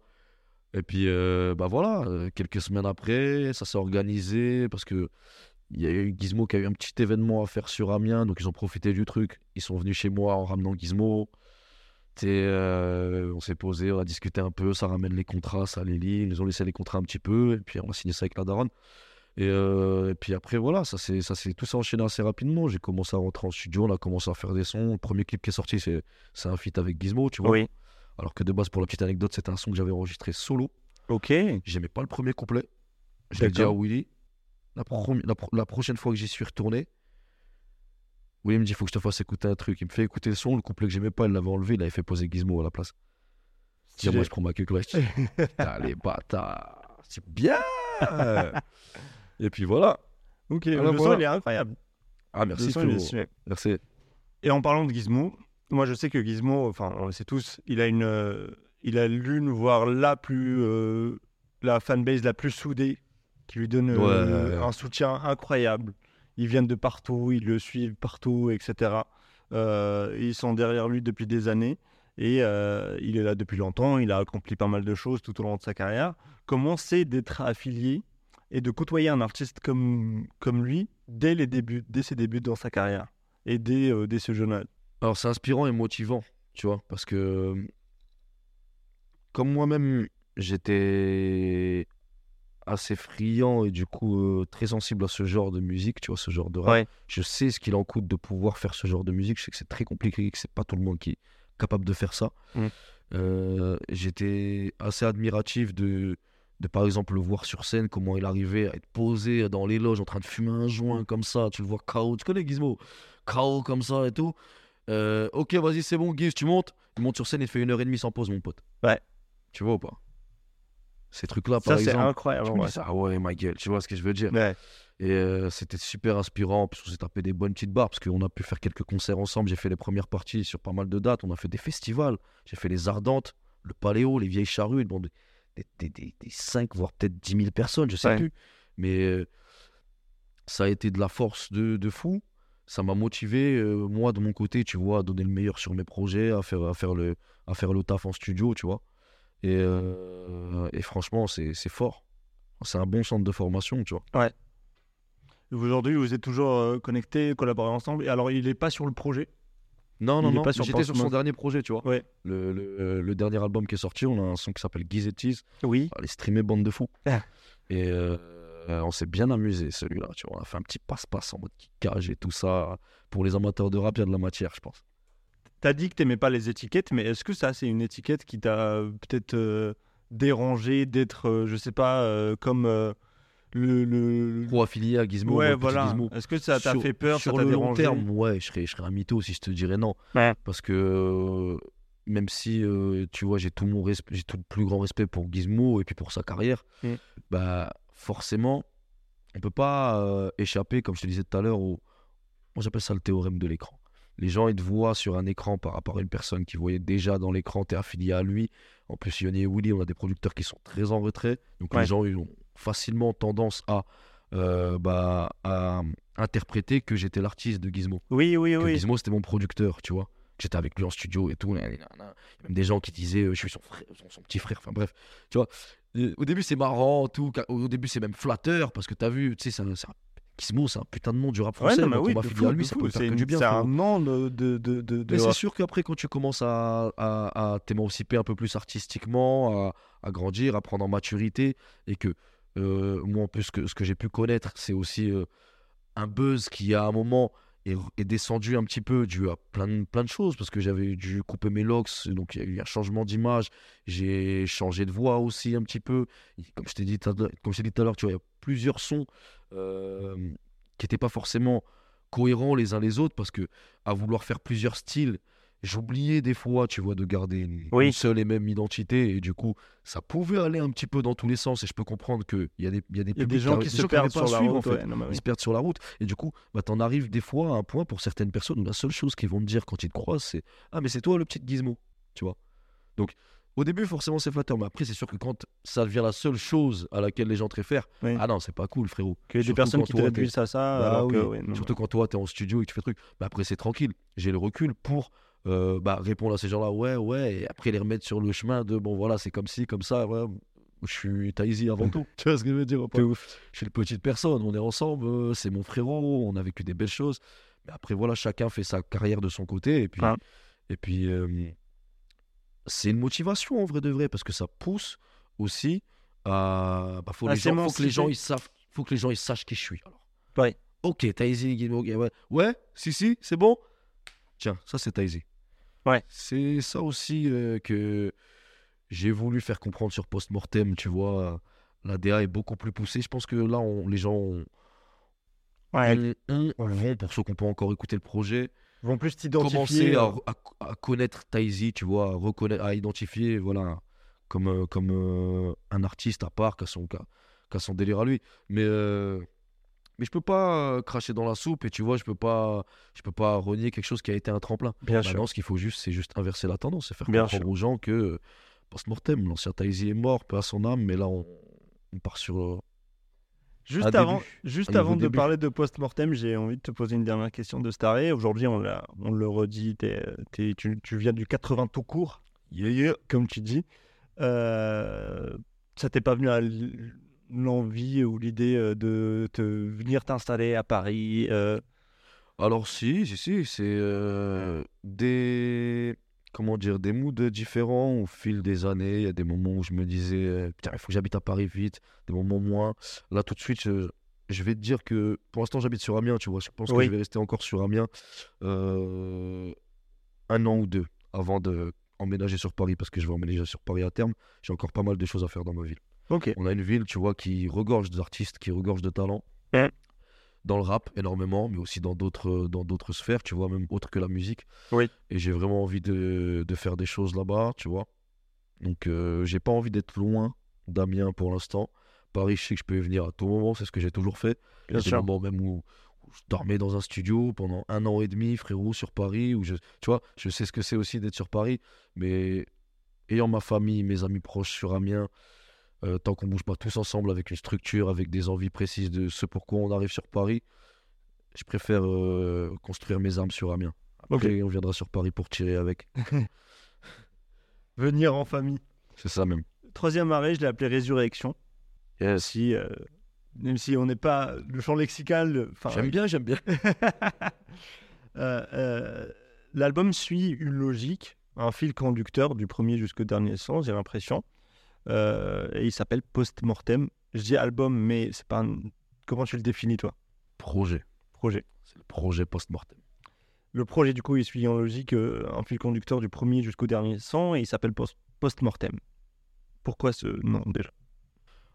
Et puis, euh, bah voilà, euh, quelques semaines après, ça s'est organisé parce que il y a eu Gizmo qui a eu un petit événement à faire sur Amiens, donc ils ont profité du truc. Ils sont venus chez moi en ramenant Gizmo. Euh, on s'est posé, on a discuté un peu, ça ramène les contrats, ça les lit, ils nous ont laissé les contrats un petit peu, et puis on a signé ça avec la daronne. Et, euh, et puis après, voilà, ça s'est tout s'est enchaîné assez rapidement. J'ai commencé à rentrer en studio, on a commencé à faire des sons. Le premier clip qui est sorti, c'est c'est un feat avec Gizmo, tu vois. Oui. Alors que de base, pour la petite anecdote, c'était un son que j'avais enregistré solo. Ok. J'aimais pas le premier couplet. Je l'ai dit à. Willy. La, promi- la, pro- la prochaine fois que j'y suis retourné, Willy me dit faut que je te fasse écouter un truc. Il me fait écouter le son. Le couplet que j'aimais pas, il l'avait enlevé. Il avait fait poser Gizmo à la place. Tiens, moi, je prends ma queue. Putain, les bâtards. C'est bien. Et puis voilà. Ok, Alors le son, il est incroyable. Ah, merci, son, il est. Merci. Et en parlant de Gizmo, moi je sais que Gizmo, enfin on le sait tous, il a une, euh, il a l'une voire la plus, euh, la fanbase la plus soudée, qui lui donne euh, Ouais, ouais, ouais. un soutien incroyable. Ils viennent de partout, ils le suivent partout, etc. Euh, ils sont derrière lui depuis des années et euh, il est là depuis longtemps. Il a accompli pas mal de choses tout au long de sa carrière. Comment c'est d'être affilié et de côtoyer un artiste comme, comme lui dès les débuts, dès ses débuts dans sa carrière et dès, euh, dès ce jeune âge? Alors, c'est inspirant et motivant, tu vois, parce que comme moi-même, j'étais assez friand et du coup euh, très sensible à ce genre de musique, tu vois, ce genre de rap. Ouais. Je sais ce qu'il en coûte de pouvoir faire ce genre de musique. Je sais que c'est très compliqué, que c'est pas tout le monde qui est capable de faire ça. Mm. Euh, J'étais assez admiratif de, de, par exemple, le voir sur scène, comment il arrivait à être posé dans les loges en train de fumer un joint comme ça. Tu le vois KO, tu connais Gizmo? KO comme ça et tout. Euh, ok, vas-y, c'est bon, Giz, tu montes. Il monte sur scène et fait une heure et demie sans pause, mon pote. Ouais. Tu vois ou pas? Ces trucs-là, Ça, par c'est exemple. incroyable. Tu me ouais. dis ça, ah ouais, ma gueule, tu vois ce que je veux dire. Ouais. Et euh, c'était super inspirant. Puis on s'est tapé des bonnes petites barres parce qu'on a pu faire quelques concerts ensemble. J'ai fait les premières parties sur pas mal de dates. On a fait des festivals. J'ai fait les Ardentes, le Paléo, les Vieilles Charrues. Bon, des, des, des, des- des 5, voire peut-être 10 000 personnes, je sais Ouais. plus. Mais euh, ça a été de la force de, de fou. Ça m'a motivé, euh, moi, de mon côté, tu vois, à donner le meilleur sur mes projets, à faire, à faire, le, à faire le taf en studio, tu vois. Et, euh, et franchement, c'est fort. C'est un bon centre de formation, tu vois. Aujourd'hui, vous êtes toujours euh, connectés, collaborés ensemble. Et alors, il n'est pas sur le projet? Non, non, Il non. pas sur J'étais sur son dernier projet, tu vois. Ouais. Le, le- le dernier album qui est sorti, on a un son qui s'appelle Gizettis. Oui. Allez, streamer bande de fous. Ah. Et euh, on s'est bien amusé, celui-là. Tu vois, on a fait un petit passe-passe en mode kickage et tout ça. Pour les amateurs de rap, il y a de la matière, je pense. T'as dit que t'aimais pas les étiquettes, mais est-ce que ça, c'est une étiquette qui t'a euh, peut-être euh, dérangé d'être, euh, je sais pas, euh, comme euh, le. le... Pro affilié à Gizmo, ouais, voilà. Gizmo. Est-ce que ça t'a Sur- fait peur, sur ça t'a le long dérangé terme, ouais, je serais, je serais un mytho si je te dirais non. Ouais. Parce que euh, même si, euh, tu vois, j'ai tout mon respect, j'ai tout le plus grand respect pour Gizmo et puis pour sa carrière, Mm. bah forcément, on peut pas euh, échapper, comme je te disais tout à l'heure, au, moi j'appelle ça le théorème de l'écran. Les gens, ils te voient sur un écran par rapport à une personne qui voyait déjà dans l'écran, tu es affilié à lui. En plus, Yoni et Willy, on a des producteurs qui sont très en retrait. Donc Ouais. les gens, ils ont facilement tendance à, euh, bah, à interpréter que j'étais l'artiste de Gizmo. Oui, oui, Que oui. Gizmo, c'était mon producteur, tu vois. J'étais avec lui en studio et tout. Il y a même des gens qui disaient euh, je suis son, frère, son, son petit frère. Enfin bref, tu vois. Au début, c'est marrant, tout. Au début, c'est même flatteur parce que t'as vu, tu sais, c'est un- Gizmo, c'est un putain de nom du rap Ouais, français. non, mais oui, fou, à lui, ça fou. peut faire C'est que du bien. C'est un nom de. de, de, de- Mais c'est sûr qu'après, quand tu commences à, à, à t'émanciper un peu plus artistiquement, à, à grandir, à prendre en maturité, et que euh, moi, en plus, ce que, ce que j'ai pu connaître, c'est aussi euh, un buzz qui, à un moment, est, est descendu un petit peu dû à plein de, plein de choses, parce que j'avais dû couper mes locks, donc il y a eu un changement d'image, j'ai changé de voix aussi un petit peu. Et Comme je t'ai dit, dit tout à l'heure, tu vois, il y a plusieurs sons euh, qui n'étaient pas forcément cohérents les uns les autres, parce que à vouloir faire plusieurs styles, j'oubliais des fois, tu vois, de garder une, Oui. une seule et même identité. Et du coup, ça pouvait aller un petit peu dans tous les sens. Et je peux comprendre qu'il y a des, il y a des, Il y a des publics gens qui se perdent sur la suivre, route. en fait. ouais, non, mais oui. Ils se perdent sur la route. Et du coup, bah, t'en arrives des fois à un point pour certaines personnes où la seule chose qu'ils vont te dire quand ils te croisent, c'est Ah, mais c'est toi le petit gizmo. Tu vois Donc, Au début, forcément, c'est flatteur, mais après, c'est sûr que quand ça devient la seule chose à laquelle les gens te réfèrent, Oui. ah non, c'est pas cool, frérot. Que des personnes qui te t'es- réduisent à ça, Bah alors oui, que, ouais, non. Surtout quand toi, tu es en studio et que tu fais truc. Mais après, c'est tranquille. J'ai le recul pour euh, bah, répondre à ces gens-là, ouais, ouais, et après les remettre sur le chemin de bon, voilà, c'est comme ci, comme ça, ouais, je suis Taizy avant tout. tu vois ce que je veux dire pas? Ouf. Je suis une petite personne, on est ensemble, euh, c'est mon frérot, on a vécu des belles choses. Mais après, voilà, chacun fait sa carrière de son côté. Et puis, et puis euh, c'est une motivation en vrai de vrai, parce que ça pousse aussi à. Bah, faut, les gens, faut que les gens ils savent, faut que les gens ils sachent qui je suis. Alors. Ouais. Ok, ok, ouais. Ouais, si, si, c'est bon. Tiens, ça c'est Taizy. Ouais. C'est ça aussi euh, que j'ai voulu faire comprendre sur Postmortem, tu vois. La DA est beaucoup plus poussée. Je pense que là, on- les gens ont, Ouais, vont, pour ceux qui n'ont pas encore écouté le projet, vont plus commencer t'identifier. à, euh, à- à connaître Taizy, tu vois, à, reconnaître, à identifier, voilà, comme, euh, comme euh, un artiste à part, qui a son, délire à lui. Mais, euh, mais je peux pas cracher dans la soupe et tu vois, je peux pas, je peux pas renier quelque chose qui a été un tremplin. Bien sûr. Maintenant, ce qu'il faut juste, c'est juste inverser la tendance et faire Bien comprendre sûr. aux gens que post-mortem, l'ancien Taizy est mort, peu à son âme, mais là, on, on part sur. Juste un avant, début, juste un nouveau avant de début. parler de post-mortem, j'ai envie de te poser une dernière question de Staré. Aujourd'hui, on, le redit, tu, tu viens du 80 tout court, Yeah, yeah. comme tu dis. Euh, ça t'est pas venu à l'envie ou l'idée euh, de te venir t'installer à Paris euh, Alors si, si, si, c'est euh, des comment dire des moods différents au fil des années. Il y a des moments où je me disais euh, putain il faut que j'habite à Paris vite, des moments moins. Là tout de suite je, je vais te dire que pour l'instant j'habite sur Amiens, tu vois. Je pense Oui. que je vais rester encore sur Amiens euh, un an ou deux avant de emménager sur Paris parce que je vais emménager sur Paris à terme. J'ai encore pas mal de choses à faire dans ma ville. Ok. On a une ville, tu vois, qui regorge d'artistes, qui regorge de talents. Ouais. Dans le rap, énormément, mais aussi dans d'autres, dans d'autres sphères, tu vois, même autres que la musique. Oui. Et j'ai vraiment envie de, de faire des choses là-bas, tu vois. Donc, euh, j'ai pas envie d'être loin d'Amiens pour l'instant. Paris, je sais que je peux y venir à tout moment, c'est ce que j'ai toujours fait. Bien des sûr. moments même où, où je dormais dans un studio pendant un an et demi, frérot, sur Paris. Où je, tu vois, je sais ce que c'est aussi d'être sur Paris. Mais ayant ma famille, mes amis proches sur Amiens, euh, tant qu'on bouge pas tous ensemble avec une structure, avec des envies précises de ce pourquoi on arrive sur Paris, je préfère euh, construire mes armes sur Amiens. Après, on viendra sur Paris pour tirer avec. Venir en famille. C'est ça même. Troisième arrêt, je l'ai appelé Résurrection. Si, euh, même si on n'est pas le champ lexical. J'aime bien, j'aime bien. L'album suit une logique, un fil conducteur du premier jusqu'au dernier son, j'ai l'impression. Euh, et il s'appelle Post-Mortem. Je dis album, mais c'est pas un... Comment tu le définis, toi? Projet. Projet. C'est le projet post-mortem. Le projet, du coup, il suit en logique euh, un fil conducteur du premier jusqu'au dernier son et il s'appelle Post- Post-Mortem. Pourquoi ce nom, déjà?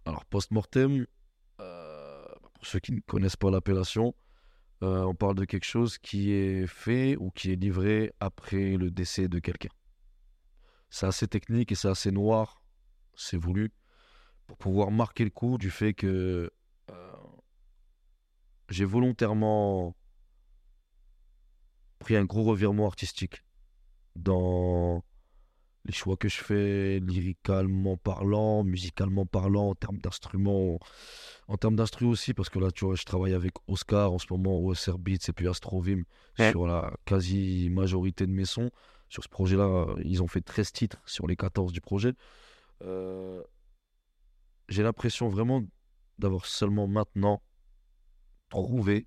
Alors, post-mortem, euh, pour ceux qui ne connaissent pas l'appellation, euh, on parle de quelque chose qui est fait ou qui est livré après le décès de quelqu'un. C'est assez technique et c'est assez noir, c'est voulu, pour pouvoir marquer le coup du fait que euh, j'ai volontairement pris un gros revirement artistique dans les choix que je fais, lyricalement parlant, musicalement parlant, en termes d'instruments, en termes d'instru aussi, parce que là, tu vois, je travaille avec Oscar en ce moment, OSR Beats et puis Astrovim Ouais. sur la quasi-majorité de mes sons. Sur ce projet-là, ils ont fait 13 titres sur les 14 du projet. Euh, J'ai l'impression vraiment d'avoir seulement maintenant trouvé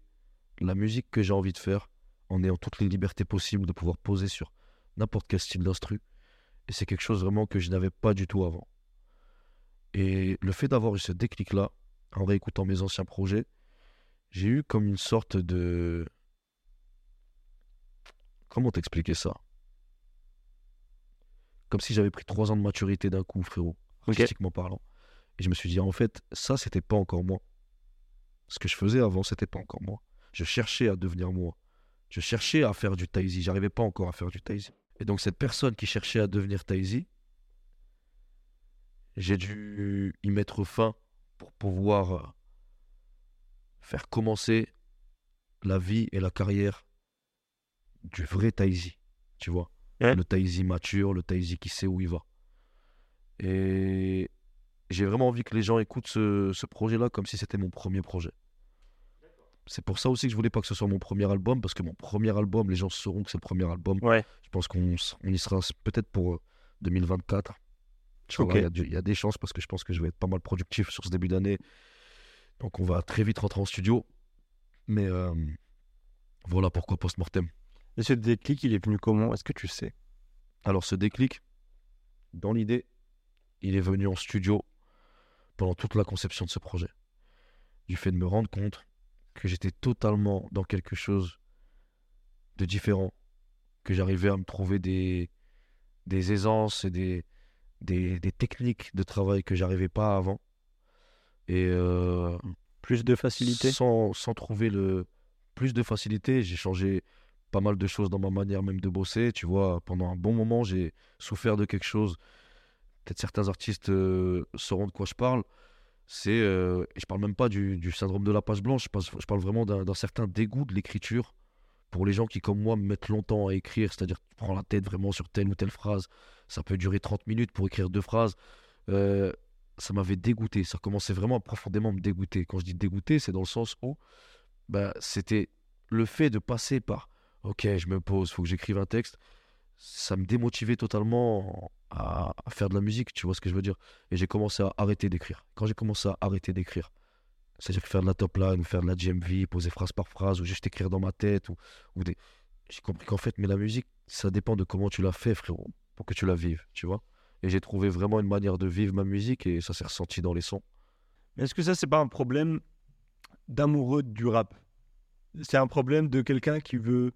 la musique que j'ai envie de faire en ayant toutes les libertés possibles de pouvoir poser sur n'importe quel style d'instru. Et c'est quelque chose vraiment que je n'avais pas du tout avant. Et le fait d'avoir eu ce déclic-là, en réécoutant mes anciens projets, j'ai eu comme une sorte de... Comment t'expliquer ça? Comme si j'avais pris trois ans de maturité d'un coup, frérot, Ok. artistiquement parlant. Et je me suis dit, en fait, ça, c'était pas encore moi. Ce que je faisais avant, c'était pas encore moi. Je cherchais à devenir moi. Je cherchais à faire du Taizy. J'arrivais pas encore à faire du Taizy. Et donc, cette personne qui cherchait à devenir Taizy, j'ai dû y mettre fin pour pouvoir euh, faire commencer la vie et la carrière du vrai Taizy. Tu vois Ouais. Le Taizy mature, le Taizy qui sait où il va. Et j'ai vraiment envie que les gens écoutent ce, ce projet-là comme si c'était mon premier projet. C'est pour ça aussi que je voulais pas que ce soit mon premier album, parce que mon premier album, les gens sauront que c'est le premier album. Ouais. Je pense qu'on on y sera peut-être pour euh, 2024. Inch'Allah, Ok. Il y y, a des chances parce que je pense que je vais être pas mal productif sur ce début d'année. Donc on va très vite rentrer en studio. Mais euh, voilà pourquoi post-mortem. Et ce déclic, il est venu comment? Est-ce que tu sais? Alors ce déclic, dans l'idée, il est venu en studio pendant toute la conception de ce projet. Du fait de me rendre compte que j'étais totalement dans quelque chose de différent, que j'arrivais à me trouver des, des aisances et des, des, des techniques de travail que j'arrivais pas avant. Et euh, Plus de facilité? sans, sans trouver le plus de facilité, j'ai changé pas mal de choses dans ma manière même de bosser. Tu vois, pendant un bon moment, j'ai souffert de quelque chose. Peut-être certains artistes euh, sauront de quoi je parle. C'est, euh, je parle même pas du, syndrome de la page blanche. Je parle, vraiment d'un d'un certain dégoût de l'écriture pour les gens qui, comme moi, me mettent longtemps à écrire. C'est-à-dire, tu prends la tête vraiment sur telle ou telle phrase. Ça peut durer 30 minutes pour écrire deux phrases. Euh, ça m'avait dégoûté. Ça commençait vraiment à profondément me dégoûter. Quand je dis dégoûté, c'est dans le sens où bah, c'était le fait de passer par OK, je me pose, faut que j'écrive un texte. Ça me démotivait totalement à, faire de la musique, tu vois ce que je veux dire. Et j'ai commencé à arrêter d'écrire. Quand j'ai commencé à arrêter d'écrire, c'est-à-dire faire de la top line, faire de la GMV, poser phrase par phrase, ou juste écrire dans ma tête, ou, j'ai compris qu'en fait, mais la musique, ça dépend de comment tu l'as fait, frérot, pour que tu la vives, tu vois. Et j'ai trouvé vraiment une manière de vivre ma musique, et ça s'est ressenti dans les sons. Mais est-ce que ça, c'est pas un problème d'amoureux du rap? C'est un problème de quelqu'un qui veut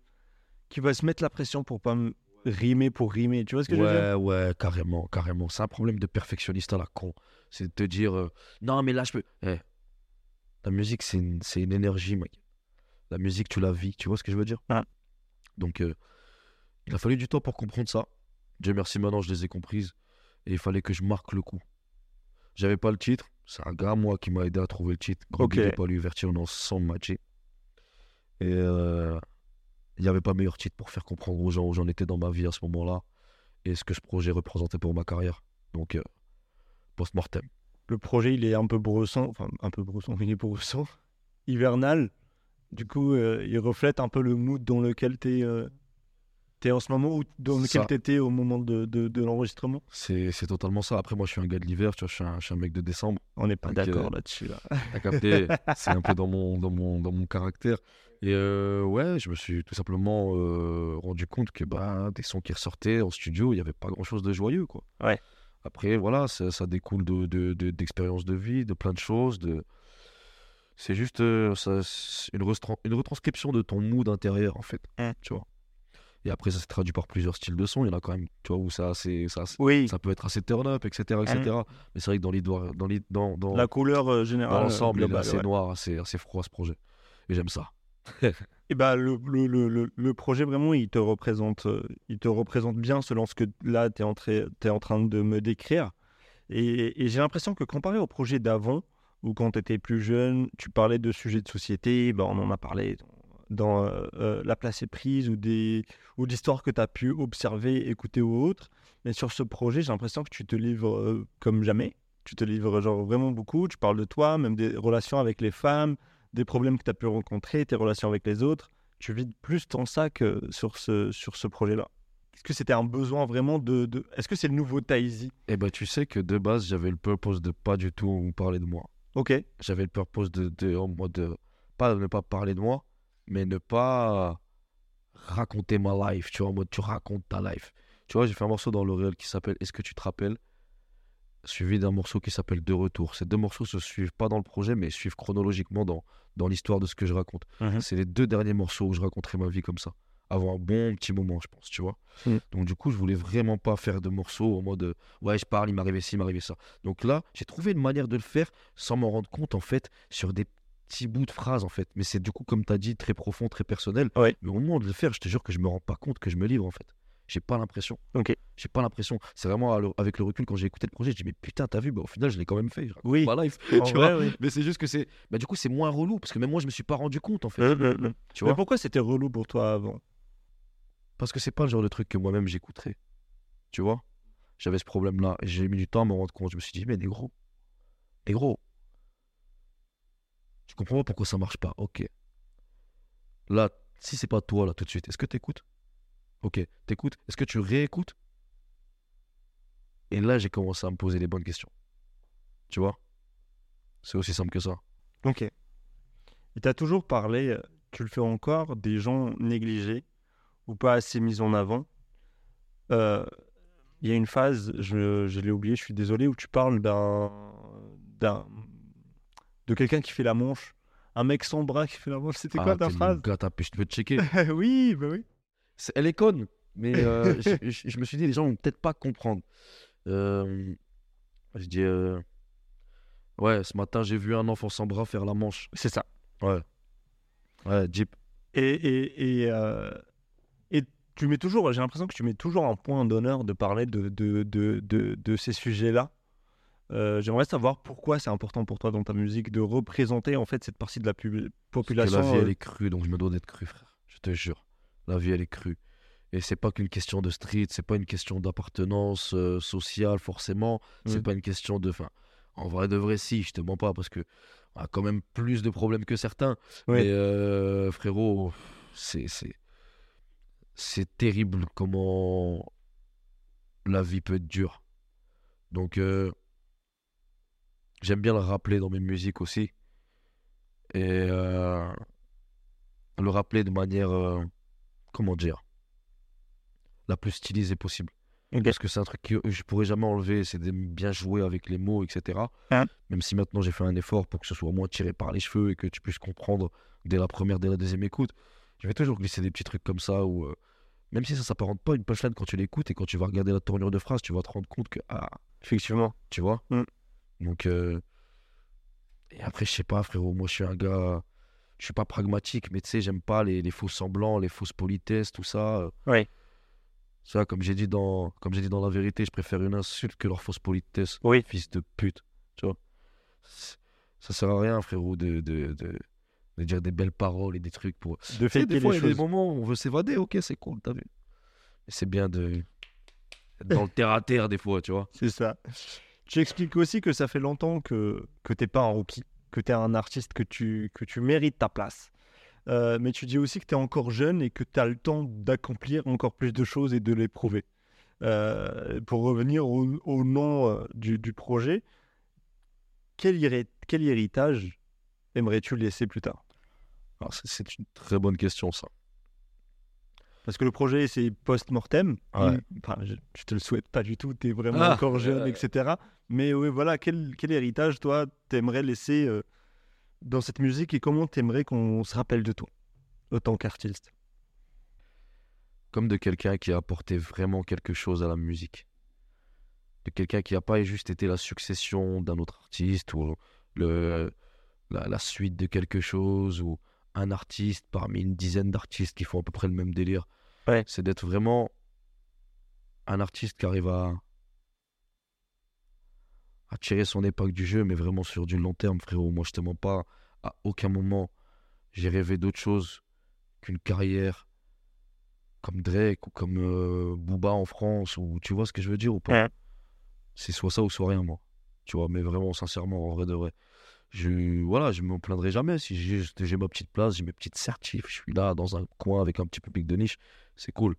qui va se mettre la pression pour pas me rimer pour rimer. Tu vois ce que je veux dire? Ouais, ouais, carrément, carrément. C'est un problème de perfectionniste à la con. C'est de te dire, euh, non, mais là, je peux. Eh, la musique, c'est une, c'est une énergie, mec. La musique, tu la vis. Tu vois ce que je veux dire? Ouais. Donc, euh, il a fallu du temps pour comprendre ça. Dieu merci, maintenant, je les ai comprises. Et il fallait que je marque le coup. J'avais pas le titre. C'est un gars, moi, qui m'a aidé à trouver le titre. Ok. à lui, Vertier, on sans matcher. Et euh, il n'y avait pas meilleur titre pour faire comprendre aux gens où j'en étais dans ma vie à ce moment-là et ce que ce projet représentait pour ma carrière. Donc, euh, post-mortem. Le projet, il est un peu brosson, enfin un peu brosson, il est brosson, hivernal. Du coup, euh, il reflète un peu le mood dans lequel tu es, en ce moment ou dans lequel tu étais au moment de, de- de l'enregistrement? C'est c'est totalement ça. Après, moi, je suis un gars de l'hiver, tu vois, je suis un, je suis un mec de décembre. On n'est pas d'accord là-dessus. Là. T'as capté C'est un peu dans mon, dans mon, dans mon caractère. Et euh, ouais, je me suis tout simplement euh, rendu compte que bah, des sons qui ressortaient en studio, il n'y avait pas grand-chose de joyeux, quoi. Ouais. Après, voilà, ça, ça découle de, de, de- d'expériences de vie, de plein de choses. De... C'est juste euh, ça, une, une retranscription de ton mood intérieur, en fait. Mm. Tu vois. Et après, ça s'est traduit par plusieurs styles de son. Il y en a quand même, tu vois, où ça, c'est, ça, Oui, ça peut être assez turn-up, etc., etc. Mais c'est vrai que dans l'histoire, dans, dans, dans, la couleur euh, générale. dans l'ensemble, il est assez ouais. noir, assez, assez froid, ce projet. Et j'aime ça. Et bah, le, le, le, le- le projet, vraiment, il te représente, euh, il te représente bien selon ce que là, tu es, en train de me décrire. Et, et j'ai l'impression que comparé au projet d'avant, où quand tu étais plus jeune, tu parlais de sujets de société, bah, on en a parlé dans, euh, euh, La place est prise ou, des, ou d'histoires que tu as pu observer, écouter ou autre. Mais sur ce projet, j'ai l'impression que tu te livres euh, comme jamais. Tu te livres genre vraiment beaucoup. Tu parles de toi, même des relations avec les femmes, des problèmes que tu as pu rencontrer, tes relations avec les autres. Tu vides plus ton sac euh, sur ce, sur ce projet-là. Est-ce que c'était un besoin vraiment de. de... Est-ce que c'est le nouveau Taizi Et ben tu sais que de base, j'avais le purpose de pas du tout parler de moi. Ok. J'avais le purpose de, de, en mode de- pas de ne pas parler de moi, mais ne pas raconter ma life, tu vois, en mode tu racontes ta life. Tu vois, j'ai fait un morceau dans L'Oréal qui s'appelle Est-ce que tu te rappelles? Suivi d'un morceau qui s'appelle De Retour. Ces deux morceaux se suivent pas dans le projet, mais suivent chronologiquement dans, dans l'histoire de ce que je raconte. Mhm. C'est les deux derniers morceaux où je raconterai ma vie comme ça. Avant un bon petit moment, je pense, tu vois. Mm. Donc, du coup, je voulais vraiment pas faire de morceaux en mode euh, ouais, je parle, il m'arrivait ci, il m'arrivait ça. Donc là, j'ai trouvé une manière de le faire sans m'en rendre compte, en fait, sur des petits bouts de phrases, en fait. Mais c'est du coup, comme tu as dit, très profond, très personnel. Ouais. Mais au moment de le faire, je te jure que je me rends pas compte que je me livre, en fait. J'ai pas l'impression. Ok. J'ai pas l'impression. C'est vraiment avec le recul, quand j'ai écouté le projet, je dis, mais putain, t'as vu, bah, au final, je l'ai quand même fait. Je Oui. ma life. Tu vrai, vois? oui. mais c'est juste que c'est. Bah, du coup, c'est moins relou parce que même moi, je me suis pas rendu compte en fait. Tu Mais vois? pourquoi c'était relou pour toi avant? Parce que c'est pas le genre de truc que moi-même j'écouterais. Tu vois? J'avais ce problème-là. Et j'ai mis du temps à me rendre compte. Je me suis dit, mais négro, négro, je comprends pas pourquoi ça marche pas. Ok. Là, si c'est pas toi, là, tout de suite, est-ce que t'écoutes? Ok, t'écoutes. Est-ce que tu réécoutes? Et là, j'ai commencé à me poser les bonnes questions. Tu vois? C'est aussi simple que ça. Ok. Et tu as toujours parlé, euh, tu le fais encore, des gens négligés ou pas assez mis en avant? Euh, Il y a une phase, je, je l'ai oublié, je suis désolé, où tu parles d'un de quelqu'un qui fait la manche. Un mec sans bras qui fait la manche. C'était quoi Ah, ta t'es phrase? pêche, tu peux te checker? Oui, bah oui. Elle est conne, mais euh, je, je- je me suis dit, les gens vont peut-être pas comprendre. Euh, je dis, euh, ouais, ce matin, j'ai vu un enfant sans bras faire la manche. C'est ça. Ouais. Ouais, Jeep. Et, et, et, et tu mets toujours, j'ai l'impression que tu mets toujours un point d'honneur de parler de, de, de, de, de ces sujets-là. Euh, J'aimerais savoir pourquoi c'est important pour toi dans ta musique de représenter en fait cette partie de la pub- Parce que population. la vie, euh, elle est crue, donc je me dois d'être cru, frère. Je te jure. La vie, elle est crue. Et c'est pas qu'une question de street, c'est pas une question d'appartenance euh, sociale, forcément. C'est Mm. pas une question de. En vrai de vrai, si, je te mens pas, parce que on a quand même plus de problèmes que certains. Oui. Mais euh, frérot, c'est. c'est- C'est terrible comment la vie peut être dure. Donc, euh, j'aime bien le rappeler dans mes musiques aussi. Et euh, le rappeler de manière, euh, comment dire, la plus stylisée possible. Parce que c'est un truc que je pourrais jamais enlever, c'est de bien jouer avec les mots, etc. Hein Même si maintenant j'ai fait un effort pour que ce soit moins tiré par les cheveux et que tu puisses comprendre dès la première, dès la deuxième écoute. Je vais toujours glisser des petits trucs comme ça où, euh, même si ça s'apparente pas à une punchline quand tu l'écoutes et quand tu vas regarder la tournure de phrase, tu vas te rendre compte que, ah, Effectivement. tu vois? Mm. Donc, euh, et après, je sais pas, frérot, moi je suis un gars, je suis pas pragmatique, mais tu sais, j'aime pas les, les faux semblants, les fausses politesses, tout ça. euh. Ouais. Ça, comme j'ai dit dans, comme j'ai dit dans la vérité, je préfère une insulte que leur fausse politesse. Oui. Fils de pute, tu vois. Ça sert à rien, frérot, de, de, de, de dire des belles paroles et des trucs pour. De faker des fois, il y a des moments où on veut s'évader, ok, c'est cool, t'as vu. Mais c'est bien de. dans le terre à terre, des fois, tu vois. C'est ça. Tu expliques aussi que ça fait longtemps que, que t'es pas un rookie, que tu es un artiste, que tu, que tu mérites ta place. Euh, mais tu dis aussi que tu es encore jeune et que tu as le temps d'accomplir encore plus de choses et de les prouver. Euh, pour revenir au, nom euh, du, projet, quel, quel héritage aimerais-tu laisser plus tard? C'est- c'est une très bonne question, ça. Parce que le projet, c'est post-mortem. Ouais. Enfin, je, je te le souhaite pas du tout, tu es vraiment Ah, encore jeune, ouais. etc. Mais oui, voilà, quel, quel héritage, toi, t'aimerais laisser euh, dans cette musique et comment t'aimerais qu'on se rappelle de toi, en tant qu'artiste? Comme de quelqu'un qui a apporté vraiment quelque chose à la musique. De quelqu'un qui n'a pas juste été la succession d'un autre artiste ou le, la, la suite de quelque chose ou un artiste parmi une dizaine d'artistes qui font à peu près le même délire. Ouais. C'est d'être vraiment un artiste qui arrive à, à tirer son épingle du jeu, mais vraiment sur du long terme, frérot. Moi, je te mens pas. À aucun moment, j'ai rêvé d'autre chose qu'une carrière comme Drake ou comme euh, Booba en France, ou tu vois ce que je veux dire ou pas? Ouais. C'est soit ça ou soit rien, moi. Tu vois, mais vraiment, sincèrement, en vrai de vrai. Je, voilà, je me plaindrai jamais si j'ai ma petite place, j'ai mes petites certifs, je suis là dans un coin avec un petit public de niche, c'est cool.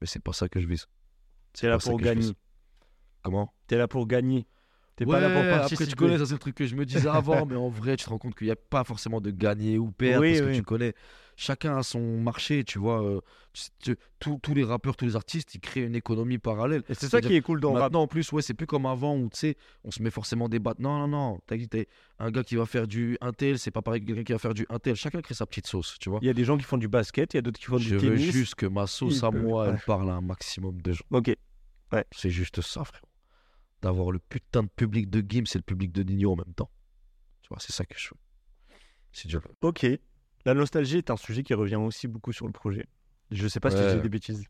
Mais c'est pas ça que je vise. T'es là pour gagner. Comment? T'es là pour gagner. T'es Ouais, pas là pour après participer. tu connais, ça c'est le truc que je me disais avant, mais en vrai tu te rends compte qu'il n'y a pas forcément de gagner ou perdre, Oui, parce que tu connais, chacun a son marché, tu vois. euh, tu- tu- tous- les rappeurs, tous les artistes, ils créent une économie parallèle. Et c'est ça qui est cool dans le rap. Maintenant, en plus, ouais, c'est plus comme avant où, tu sais, on se met forcément des battes. Non, non, non. T'as dit, t'es un gars qui va faire du Intel, c'est pas pareil que quelqu'un qui va faire du Intel. Chacun crée sa petite sauce, tu vois. Il y a des gens qui font du basket, il y a d'autres qui font Je du veux tennis. juste que ma sauce il à peut- moi, ouais. elle parle à un maximum de gens. Ok. C'est juste ça, frère. D'avoir le putain de public de Gims et le public de Nino en même temps. Tu vois, c'est ça que je veux. Le veut. Ok. La nostalgie est un sujet qui revient aussi beaucoup sur le projet. Je sais pas si Ouais. dis des bêtises.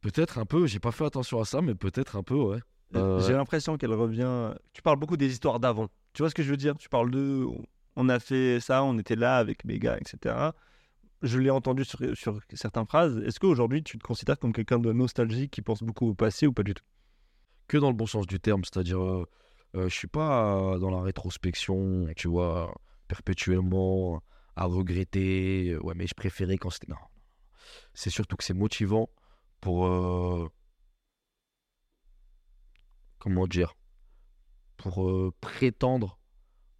Peut-être un peu, j'ai pas fait attention à ça, mais peut-être un peu, ouais. Euh, J'ai ouais. l'impression qu'elle revient. Tu parles beaucoup des histoires d'avant. Tu vois ce que je veux dire? Tu parles de. On a fait ça, on était là avec mes gars, etc. Je l'ai entendu sur, sur certaines phrases. Est-ce qu'aujourd'hui, tu te considères comme quelqu'un de nostalgique qui pense beaucoup au passé ou pas du tout? Que dans le bon sens du terme. C'est-à-dire, euh, euh, je suis pas euh, dans la rétrospection, tu vois, perpétuellement à regretter. euh, Ouais, mais je préférais quand c'était. Non. C'est surtout que c'est motivant pour. euh, comment dire Pour euh, prétendre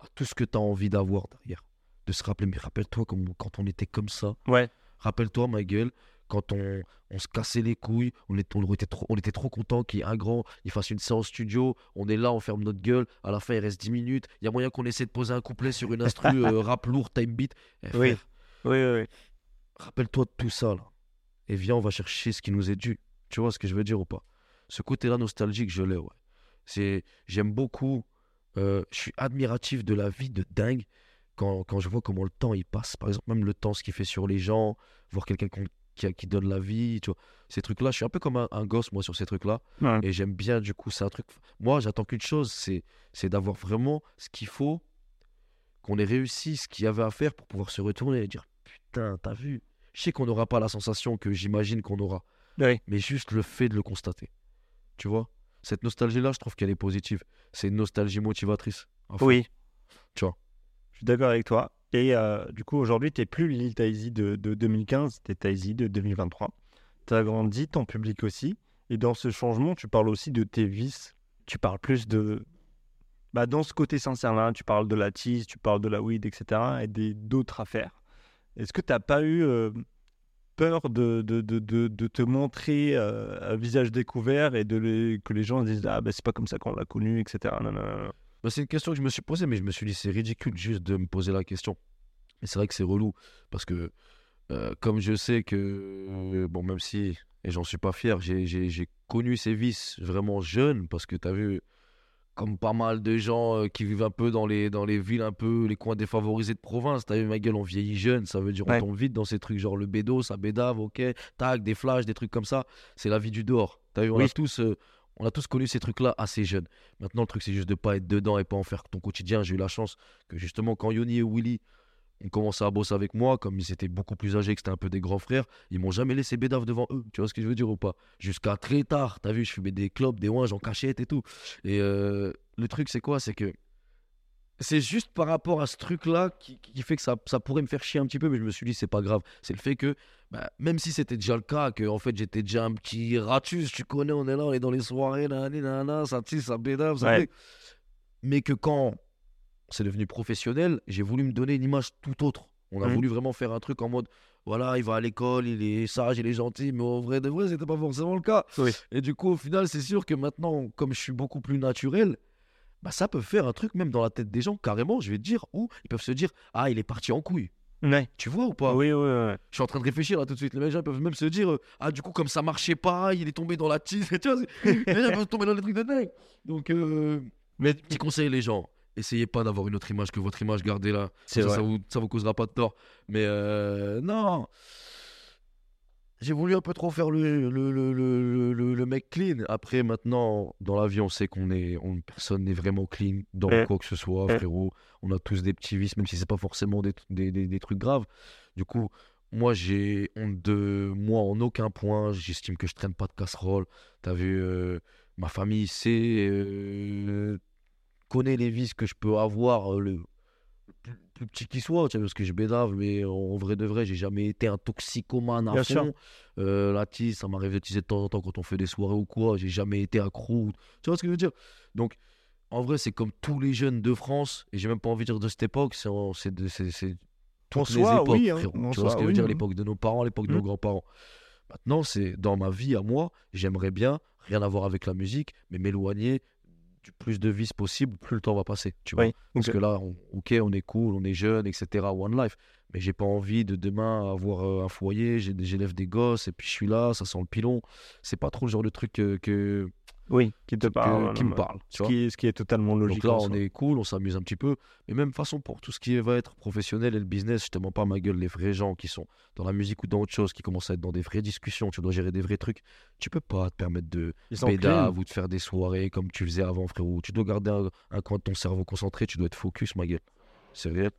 à tout ce que tu as envie d'avoir derrière. De se rappeler, mais rappelle-toi quand on était comme ça. Ouais. Rappelle-toi, ma gueule, quand on, on se cassait les couilles, on était, on était trop, on était trop content qu'il y ait un grand, il fasse une séance studio, on est là, on ferme notre gueule, à la fin il reste 10 minutes, il y a moyen qu'on essaie de poser un couplet sur une instru euh, rap lourd, time beat. Eh, Oui, oui, oui. Rappelle-toi de tout ça, là. Et viens, on va chercher ce qui nous est dû. Tu vois ce que je veux dire ou pas? Ce côté-là nostalgique, je l'ai, ouais. C'est, j'aime beaucoup, euh, je suis admiratif de la vie de dingue quand, quand je vois comment le temps il passe. Par exemple, même le temps, ce qu'il fait sur les gens, voir quelqu'un qu'on- qui, donne la vie, tu vois. Ces trucs-là, je suis un peu comme un, un gosse, moi, sur ces trucs-là. Ouais. Et j'aime bien, du coup, c'est un truc. Moi, j'attends qu'une chose, c'est, c'est d'avoir vraiment ce qu'il faut, qu'on ait réussi ce qu'il y avait à faire pour pouvoir se retourner et dire Putain, t'as vu? Je sais qu'on n'aura pas la sensation que j'imagine qu'on aura, mais juste le fait de le constater. Tu vois? Cette nostalgie-là, je trouve qu'elle est positive. C'est une nostalgie motivatrice. Oui. Tu vois? Je suis d'accord avec toi. Et euh, du coup, aujourd'hui, tu n'es plus Lil Taizy de, de 2015, tu es Taizy de 2023. Tu as grandi, ton public aussi. Et dans ce changement, tu parles aussi de tes vices. Tu parles plus de. Bah, dans ce côté sincère-là, tu parles de la tease, tu parles de la weed, etc. et des- d'autres affaires. Est-ce que tu n'as pas eu euh, peur de, de, de, de, te montrer euh, à visage découvert et de que les gens disent Ah, bah, c'est pas comme ça qu'on l'a connu, etc. Non, non, non. Bah, c'est une question que je me suis posée, mais je me suis dit, c'est ridicule juste de me poser la question. Et c'est vrai que c'est relou, parce que euh, comme je sais que, euh, bon, même si, et j'en suis pas fier, j'ai- connu ces vices vraiment jeune, parce que tu as vu, comme pas mal de gens euh, qui vivent un peu dans les, dans les villes, un peu les coins défavorisés de province, t'as vu, ma gueule, on vieillit jeune, ça veut dire on Ouais. tombe vite dans ces trucs, genre le bédo, ça bédave, ok, tac, des flashs, des trucs comme ça, c'est la vie du dehors. T'as vu, on Oui. a tous... euh, on a tous connu ces trucs-là assez jeunes. Maintenant, le truc, c'est juste de pas être dedans et pas en faire ton quotidien. J'ai eu la chance que justement, quand Yoni et Willy ont commencé à bosser avec moi, comme ils étaient beaucoup plus âgés, que c'était un peu des grands frères, ils m'ont jamais laissé bédave devant eux. Tu vois ce que je veux dire ou pas? Jusqu'à très tard. T'as vu, je fumais des clopes, des ouinges en cachette et tout. Et euh, le truc, c'est quoi? C'est que c'est juste par rapport à ce truc-là qui, qui fait que ça, ça pourrait me faire chier un petit peu, mais je me suis dit, c'est pas grave. C'est le fait que, bah, même si c'était déjà le cas, que en fait j'étais déjà un petit ratus, tu connais, on est là, on est dans les soirées, nanana, ça tisse, ça bédave, ça Ouais. fait. Mais que quand c'est devenu professionnel, j'ai voulu me donner une image tout autre. On a Mhm. voulu vraiment faire un truc en mode, voilà, il va à l'école, il est sage, il est gentil, mais en vrai de vrai, c'était pas forcément le cas. Oui. Et du coup, au final, c'est sûr que maintenant, comme je suis beaucoup plus naturel, bah, ça peut faire un truc même dans la tête des gens, carrément, je vais te dire, où ils peuvent se dire, ah, il est parti en couille. Ouais. Tu vois ou pas Oui, oui, oui. Je suis en train de réfléchir là tout de suite. Les gens peuvent même se dire, euh, ah, du coup, comme ça marchait pas, il est tombé dans la tise. tu vois, les gens peuvent tomber dans les trucs de dingue. Donc, euh, Mais petit conseil, les gens. Essayez pas d'avoir une autre image que votre image, gardez-la. Ça, ça vous, ça vous causera pas de tort. Mais euh, non. J'ai voulu un peu trop faire le, le, le, le, mec clean. Après, maintenant, dans la vie, on sait qu'on est. On, personne n'est vraiment clean dans quoi que ce soit, frérot. On a tous des petits vices, même si c'est pas forcément des, des, des- des trucs graves. Du coup, moi, j'ai honte de moi en aucun point. J'estime que je traîne pas de casserole. T'as vu, euh, ma famille sait, euh, connaît les vices que je peux avoir, euh, le plus, plus petit qu'il soit, tu vois, parce que je bédave, mais en vrai de vrai, j'ai jamais été un toxicomane à Bien fond. Euh, la tisse, ça m'arrive de teaser de temps en temps quand on fait des soirées ou quoi. J'ai jamais été accro. Tu vois ce que je veux dire? Donc, en vrai, c'est comme tous les jeunes de France, et j'ai même pas envie de dire de cette époque, c'est toutes les époques, oui, hein, frérot. Tu vois ce que je veux dire? L'époque de nos parents, l'époque de nos Mm. grands-parents. Maintenant, c'est dans ma vie à moi, j'aimerais bien, rien à voir avec la musique, mais m'éloigner du plus de vices possible, plus le temps va passer. Tu vois Oui, Parce que là, on- ok, on est cool, on est jeune, etc. One life. Mais j'ai pas envie de demain avoir euh, un foyer, j'élève des gosses et puis je suis là, ça sent le pilon. C'est pas trop le genre de truc que, que- Oui, qui te parle. qui me parle. tu Ce vois. qui, est, ce qui est totalement logique. Donc là, on soi. est cool, on s'amuse un petit peu. Mais même façon pour tout ce qui va être professionnel et le business, je te mens pas ma gueule, les vrais gens qui sont dans la musique ou dans autre chose, qui commencent à être dans des vraies discussions, tu dois gérer des vrais trucs. Tu peux pas te permettre de clean. ou de faire des soirées comme tu faisais avant, frérot. Tu dois garder un, un coin de ton cerveau concentré, tu dois être focus, ma gueule. C'est réel.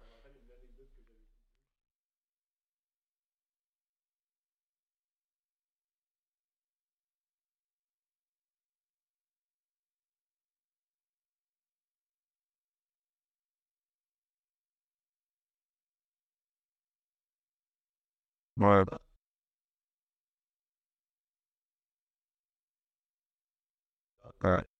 Ouais. Ouais.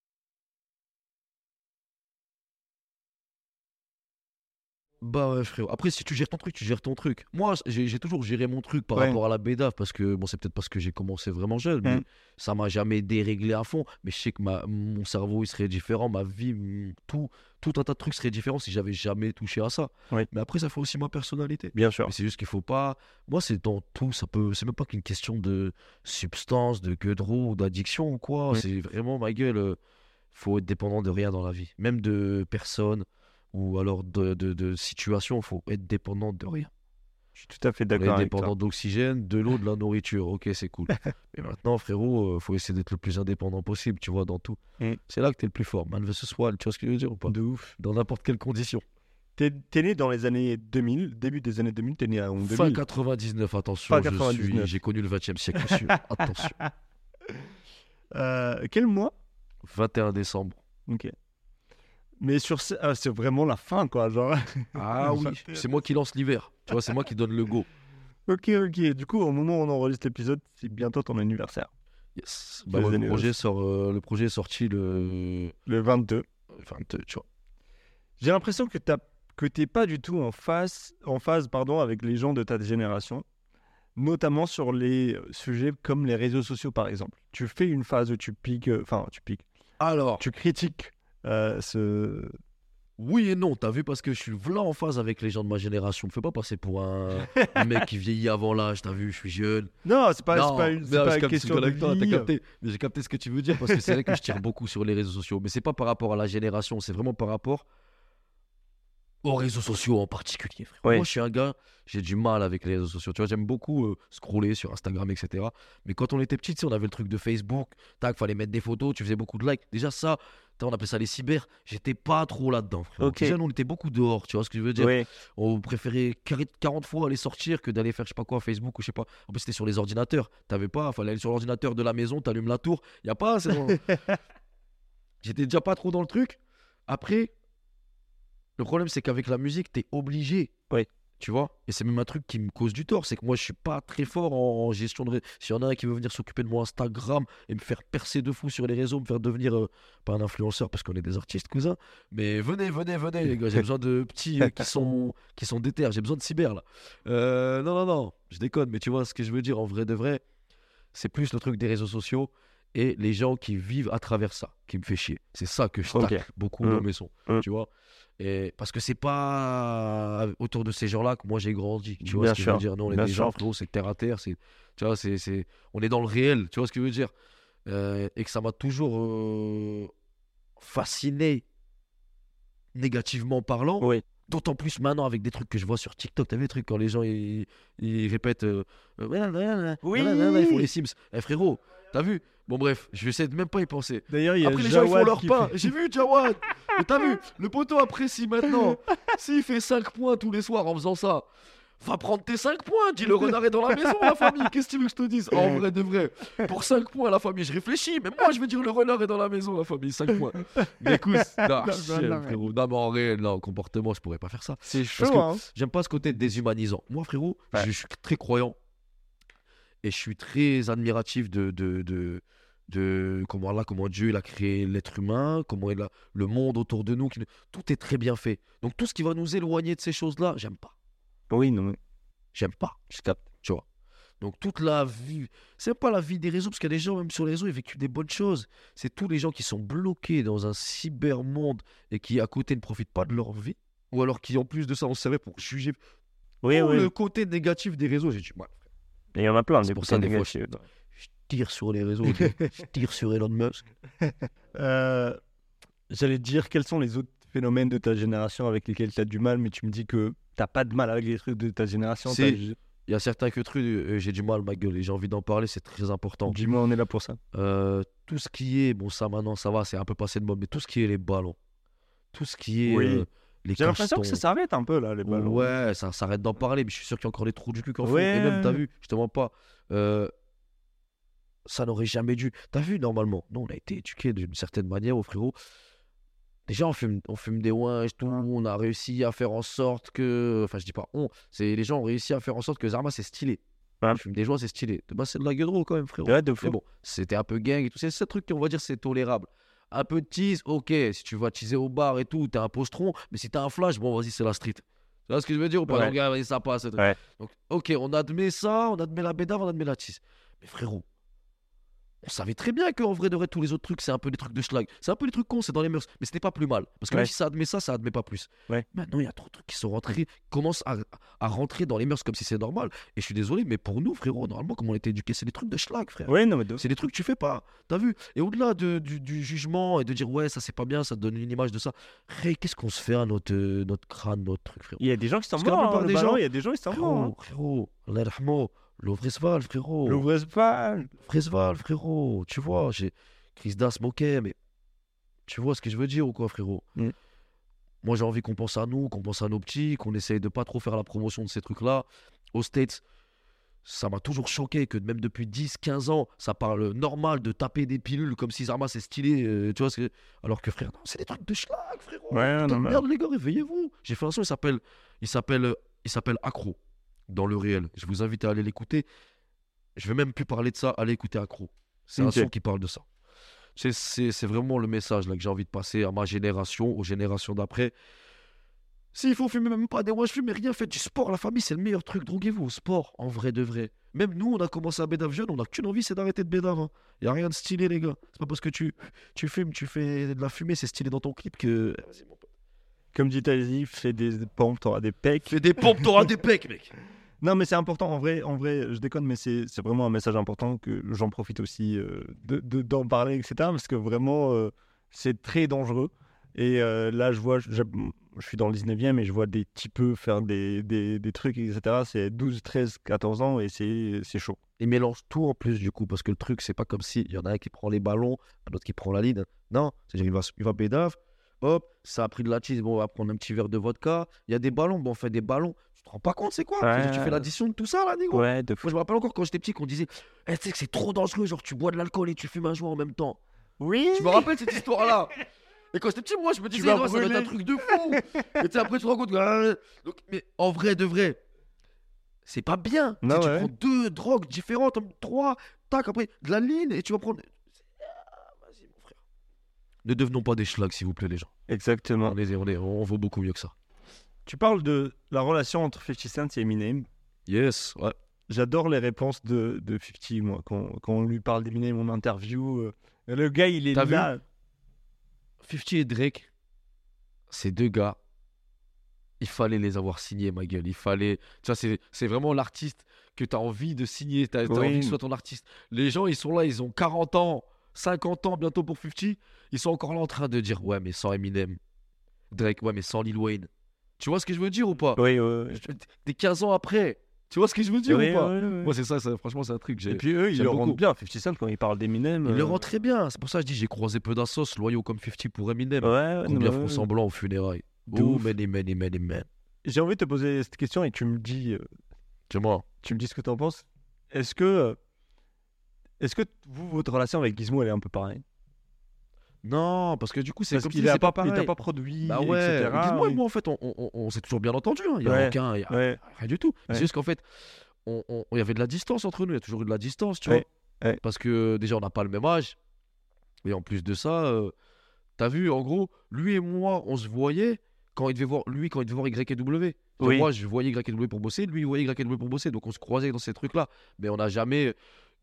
Bah ouais, frérot. Après, si tu gères ton truc, tu gères ton truc. Moi, j'ai j'ai toujours géré mon truc par Ouais. rapport à la BEDAF parce que, bon, c'est peut-être parce que j'ai commencé vraiment jeune, mais Mm. ça m'a jamais déréglé à fond. Mais je sais que ma, mon cerveau, il serait différent, ma vie, mm, tout, tout un tas de trucs serait différent si j'avais jamais touché à ça. Mais après, ça fait aussi ma personnalité. Bien sûr. Mais c'est juste qu'il faut pas. Moi, c'est dans tout. Ça peut. C'est même pas qu'une question de substance, de queue de roue, ou d'addiction ou quoi. Oui. C'est vraiment ma gueule. euh, Faut être dépendant de rien dans la vie, même de personnes ou alors de, de, de situations. Faut être dépendant de rien. Je suis tout à fait On est d'accord dépendant d'oxygène, de l'eau, de la nourriture. Ok, c'est cool. Mais maintenant, frérot, euh, faut essayer d'être le plus indépendant possible, tu vois, dans tout. Mm. C'est là que t'es le plus fort. Man versus wild, tu vois ce que je veux dire ou pas? De ouf. Dans n'importe quelle condition. T'es t'es né dans les années 2000, début des années 2000, t'es né en 2000. Fin 99, attention. Fin je 99. suis- J'ai connu le 20e siècle, monsieur. attention. Euh, quel mois? 21 décembre. Ok. Mais sur ah, c'est vraiment la fin, quoi. Genre. Ah oui, 21. c'est moi qui lance l'hiver. Tu vois, c'est moi qui donne le go. ok, ok. Du coup, au moment où on enregistre l'épisode, c'est bientôt ton anniversaire. Yes. Bah ouais, le, projet sort, euh, le projet est sorti le Le 22. 22, tu vois. J'ai l'impression que t'as que t'es pas du tout en phase, en phase pardon, avec les gens de ta génération, notamment sur les sujets comme les réseaux sociaux, par exemple. Tu fais une phase où tu piques, euh, enfin, tu piques, Alors, tu critiques euh, ce. oui et non, t'as vu, parce que je suis là en phase avec les gens de ma génération. Me fais pas passer pour un, un mec qui vieillit avant l'âge, t'as vu, je suis jeune. Non, c'est pas, c'est Non, pas une, non, pas une question de vie. capté. Mais j'ai capté ce que tu veux dire parce que c'est vrai que je tire beaucoup sur les réseaux sociaux. Mais c'est pas par rapport à la génération, c'est vraiment par rapport aux réseaux sociaux en particulier. frère. Ouais. Moi, je suis un gars, j'ai du mal avec les réseaux sociaux. Tu vois, j'aime beaucoup euh, scroller sur Instagram, etc. Mais quand on était petit, on avait le truc de Facebook. Tac, fallait mettre des photos, tu faisais beaucoup de likes. Déjà, ça, on appelait ça les cyber. J'étais pas trop là-dedans. frère. Ok. Déjà, on était beaucoup dehors. Tu vois ce que je veux dire Ouais, on préférait 40 fois aller sortir que d'aller faire je sais pas quoi Facebook ou je sais pas. En plus c'était sur les ordinateurs. T'avais pas, fallait aller sur l'ordinateur de la maison, t'allumes la tour. Y a pas. c'est bon. J'étais déjà pas trop dans le truc. Après, le problème c'est qu'avec la musique t'es obligé. Oui. Tu vois? Et c'est même un truc qui me cause du tort, c'est que moi je suis pas très fort en, en gestion de. S'il y en a un qui veut venir s'occuper de mon Instagram et me faire percer de fou sur les réseaux, me faire devenir euh, pas un influenceur parce qu'on est des artistes cousins, mais venez, venez, venez les gars, j'ai besoin de petits euh, qui sont qui sont déter, j'ai besoin de cyber là. Euh, non, non, non, je déconne, mais tu vois ce que je veux dire en vrai de vrai, c'est plus le truc des réseaux sociaux et les gens qui vivent à travers ça qui me fait chier. C'est ça que je Ok. tacle beaucoup Mm. dans mes sons, Mm. tu vois. Et parce que c'est pas autour de ces gens-là que moi j'ai grandi. Tu vois Bien ce que je veux dire Nous, on est bien des sûr. gens, frérot, c'est terre à terre. C'est, tu vois, c'est, c'est, on est dans le réel. Tu vois ce que je veux dire Euh, Et que ça m'a toujours euh, fasciné, négativement parlant. Oui. D'autant plus maintenant avec des trucs que je vois sur TikTok. T'as vu les trucs quand les gens ils, ils répètent euh, Oui. ils font les Sims. Eh frérot, t'as vu? Bon bref, je vais essayer de même pas y penser. D'ailleurs, il y a Après, les gens, ils font leur pain. fait- J'ai vu Jawad. Mais t'as vu, le poteau apprécie maintenant. S'il fait 5 points tous les soirs en faisant ça, va prendre tes 5 points. Dis le renard est dans la maison, la famille. Qu'est-ce que tu veux que je te dise? En vrai de vrai. Pour 5 points, la famille, je réfléchis. Mais moi, je veux dire le renard est dans la maison, la famille. 5 points. Mais écoute, non, Non, chier, non, frérot. Non, mais en réel, non, comportement, je pourrais pas faire ça. C'est Parce chaud, que- hein. J'aime pas ce côté déshumanisant. Moi, frérot, Ouais. je suis très croyant. Et je suis très admiratif de, de, de, de comment, là, comment Dieu il a créé l'être humain, comment il a le monde autour de nous. qui- Tout est très bien fait. Donc tout ce qui va nous éloigner de ces choses-là, j'aime pas. Oui, non, J'aime pas. je capte. Tu vois. Donc toute la vie, c'est pas la vie des réseaux, parce qu'il y a des gens, même sur les réseaux, ils vécu des bonnes choses. C'est tous les gens qui sont bloqués dans un cybermonde et qui, à côté, ne profitent pas de leur vie. Ou alors qui, en plus de ça, on se servait pour juger Oui, oui. le côté négatif des réseaux. J'ai dit, Et Il y en a plein, C'est pour ça, des fois, négatifs. je tire sur les réseaux, je tire sur Elon Musk. Euh, J'allais te dire quels sont les autres phénomènes de ta génération avec lesquels tu as du mal, mais tu me dis que t'as pas de mal avec les trucs de ta génération. Il y a certains que trucs, euh, j'ai du mal, ma gueule, et j'ai envie d'en parler, c'est très important. Dis-moi, on est là pour ça. Euh, tout ce qui est, bon, ça maintenant, ça va, c'est un peu passé de mode, mais tout ce qui est les ballons, tout ce qui est Oui. J'ai l'impression que ça s'arrête un peu là, les ballons. Ouais, ça s'arrête d'en parler, mais je suis sûr qu'il y a encore des trous du cul qu'en font. Ouais. Et même, t'as vu, je te mens pas, euh, ça n'aurait jamais dû. T'as vu, normalement, nous, on a été éduqués d'une certaine manière, au frérot. Déjà, on fume, on fume des ouinges, tout. On a réussi à faire en sorte que. Enfin, je dis pas on, c'est les gens ont réussi à faire en sorte que Zarma, c'est stylé. Ouais. Fume des joints, c'est stylé. Bah, c'est de la gueule quand même, frérot. Ouais, de fou. Mais bon, c'était un peu gang et tout. C'est ce truc qu'on va dire, c'est tolérable. Un peu de tease, ok. Si tu vas teaser au bar et tout, t'es un postron. Mais si t'as un flash, bon, vas-y, c'est la street. Tu vois ce que je veux dire ou pas? Ouais. Donc, ça passe. Ouais. Donc, ok, on admet ça, on admet la bédave, on admet la tease. Mais frérot, on savait très bien qu'en vrai de vrai, tous les autres trucs, c'est un peu des trucs de schlag. C'est un peu des trucs cons, c'est dans les mœurs. Mais c'était pas plus mal. Parce que Ouais. même si ça admet ça, ça admet pas plus. Ouais. Maintenant, il y a trop de trucs qui sont rentrés, commencent à, à rentrer dans les mœurs comme si c'est normal. Et je suis désolé, mais pour nous, frérot, normalement, comme on était éduqués, c'est des trucs de schlag, frère. Ouais, non, mais de C'est des trucs que tu fais pas. T'as vu? Et au-delà de- du, du jugement et de dire ouais, ça c'est pas bien, ça donne une image de ça. Qu'est-ce qu'on se fait à notre, euh, notre crâne, notre truc, frérot? Il y a des gens qui s'en hein, Il y a des gens qui s'en vont. Frérot, frérot, yarhamou, l'Ovresval, frérot. Tu vois, j'ai Chris Das moquait, mais tu vois ce que je veux dire ou quoi, frérot? Mm. Moi, j'ai envie qu'on pense à nous, qu'on pense à nos petits, qu'on essaye de pas trop faire la promotion de ces trucs-là. Aux States, ça m'a toujours choqué que même depuis 10, 15 ans, ça parle normal de taper des pilules comme si Zarma c'est stylé, euh, tu vois ce que... Alors que frère, non, c'est des trucs de schlag, frérot. Ouais, Putain non, merde, les gars, réveillez-vous. J'ai fait un son, il s'appelle, il s'appelle, il s'appelle Accro dans le réel. Je vous invite à aller l'écouter. Je vais même plus parler de ça. Allez écouter Accro. C'est Ok. un son qui parle de ça. C'est- C'est c'est vraiment le message là que j'ai envie de passer à ma génération, aux générations d'après. S'il faut fumer même pas des je fume, mais rien, faites du sport. La famille, c'est le meilleur truc. Droguez-vous au sport, en vrai de vrai. Même nous, on a commencé à bédave jeune, on n'a qu'une envie, c'est d'arrêter de bédave. Il n'y a rien de stylé, les gars. C'est pas parce que tu, tu fumes, tu fais de la fumée, c'est stylé dans ton clip que. Vas-y, mon pote. Comme dit Tazi, fais des pompes, t'auras des pecs. Fais des pompes, t'auras des pecs, mec. Non, mais c'est important. En vrai, en vrai, je déconne, mais c'est vraiment un message important que j'en profite aussi euh, de- de- d'en parler, etc. Parce que vraiment, euh, c'est très dangereux. Et euh, là, je vois, je, je suis dans le 19e et je vois des peu faire des, des, des trucs, etc. C'est 12, 13, 14 ans et c'est chaud. Ils mélangent tout en plus, du coup, parce que le truc, c'est pas comme si il y en a un qui prend les ballons, un autre qui prend la ligne. Non, c'est-à-dire il va, il va hop, ça a pris de la cheese, bon, on va prendre un petit verre de vodka. Il y a des ballons, bon, on fait des ballons. Tu te rends pas compte, c'est quoi Tu fais l'addition de tout ça, là, négro Ouais, de Moi, je me rappelle encore quand j'étais petit qu'on disait, Eh, tu sais que c'est trop dangereux, genre tu bois de l'alcool et tu fumes un joint en même temps. Oui. Je me rappelle cette histoire-là? Et quand j'étais petit, moi, je me disais, vas ouais, ça doit être un truc de fou. et tu sais, après, tu te rends compte que. ah, Donc, mais en vrai, de vrai, c'est pas bien. Non, tu ouais. prends deux drogues différentes, trois, tac, après, de la ligne, et tu vas prendre. Ah, Vas-y, mon frère. Ne devenons pas des schlags, s'il vous plaît, les gens. Exactement. On, est, on, est, on vaut beaucoup mieux que ça. Tu parles de la relation entre 50 Cent et Eminem. Yes, ouais. J'adore les réponses de, de 50, moi. Quand, quand on lui parle d'Eminem en interview, euh, le gars, il est là. 50 et Drake, ces deux gars, il fallait les avoir signés, ma gueule. Il fallait. Tu vois, c'est vraiment l'artiste que tu as envie de signer. Tu as, Oui. envie que ce soit ton artiste. Les gens, ils sont là, ils ont 40 ans, 50 ans bientôt pour 50. Ils sont encore là en train de dire Ouais, mais sans Eminem. Drake, ouais, mais sans Lil Wayne. Tu vois ce que je veux dire ou pas? Oui, oui. Des 15 ans après. Tu vois ce que je veux dire Oui, ou pas? oui, oui. Moi, c'est ça, ça, franchement, c'est un truc. Et puis eux, ils le beaucoup. rendent bien. 50 Cent, quand il parle d'Eminem. Il le euh, rend très bien. C'est pour ça que je dis j'ai croisé peu d'assos loyaux comme 50 pour Eminem. Ouais, Combien font semblant aux funérailles? Oh, ouf. many, many, many, many. J'ai envie de te poser cette question et tu me dis, euh, Dis-moi. tu me dis ce que tu en penses. Est-ce que, euh, est-ce que vous, votre relation avec Gizmo, elle est un peu pareille? Non, parce que du coup, c'est comme qu'il si a pas il pareil. t'a pas produit, Bah ouais, etc. dis-moi, oui. moi en fait, on, on- on- on s'est toujours bien entendu. hein. Il y a Ouais, aucun, il y a Ouais, rien du tout. C'est juste qu'en fait, on, il y avait de la distance entre nous. Il y a toujours eu de la distance, tu vois. Parce que déjà, on n'a pas le même âge. Et en plus de ça, euh, t'as vu, en gros, lui et moi, on se voyait quand il devait voir, lui, quand il devait voir Y et W. Genre, Oui. Moi, je voyais Y et W pour bosser, lui, il voyait Y et W pour bosser. Donc, on se croisait dans ces trucs-là. Mais on n'a jamais,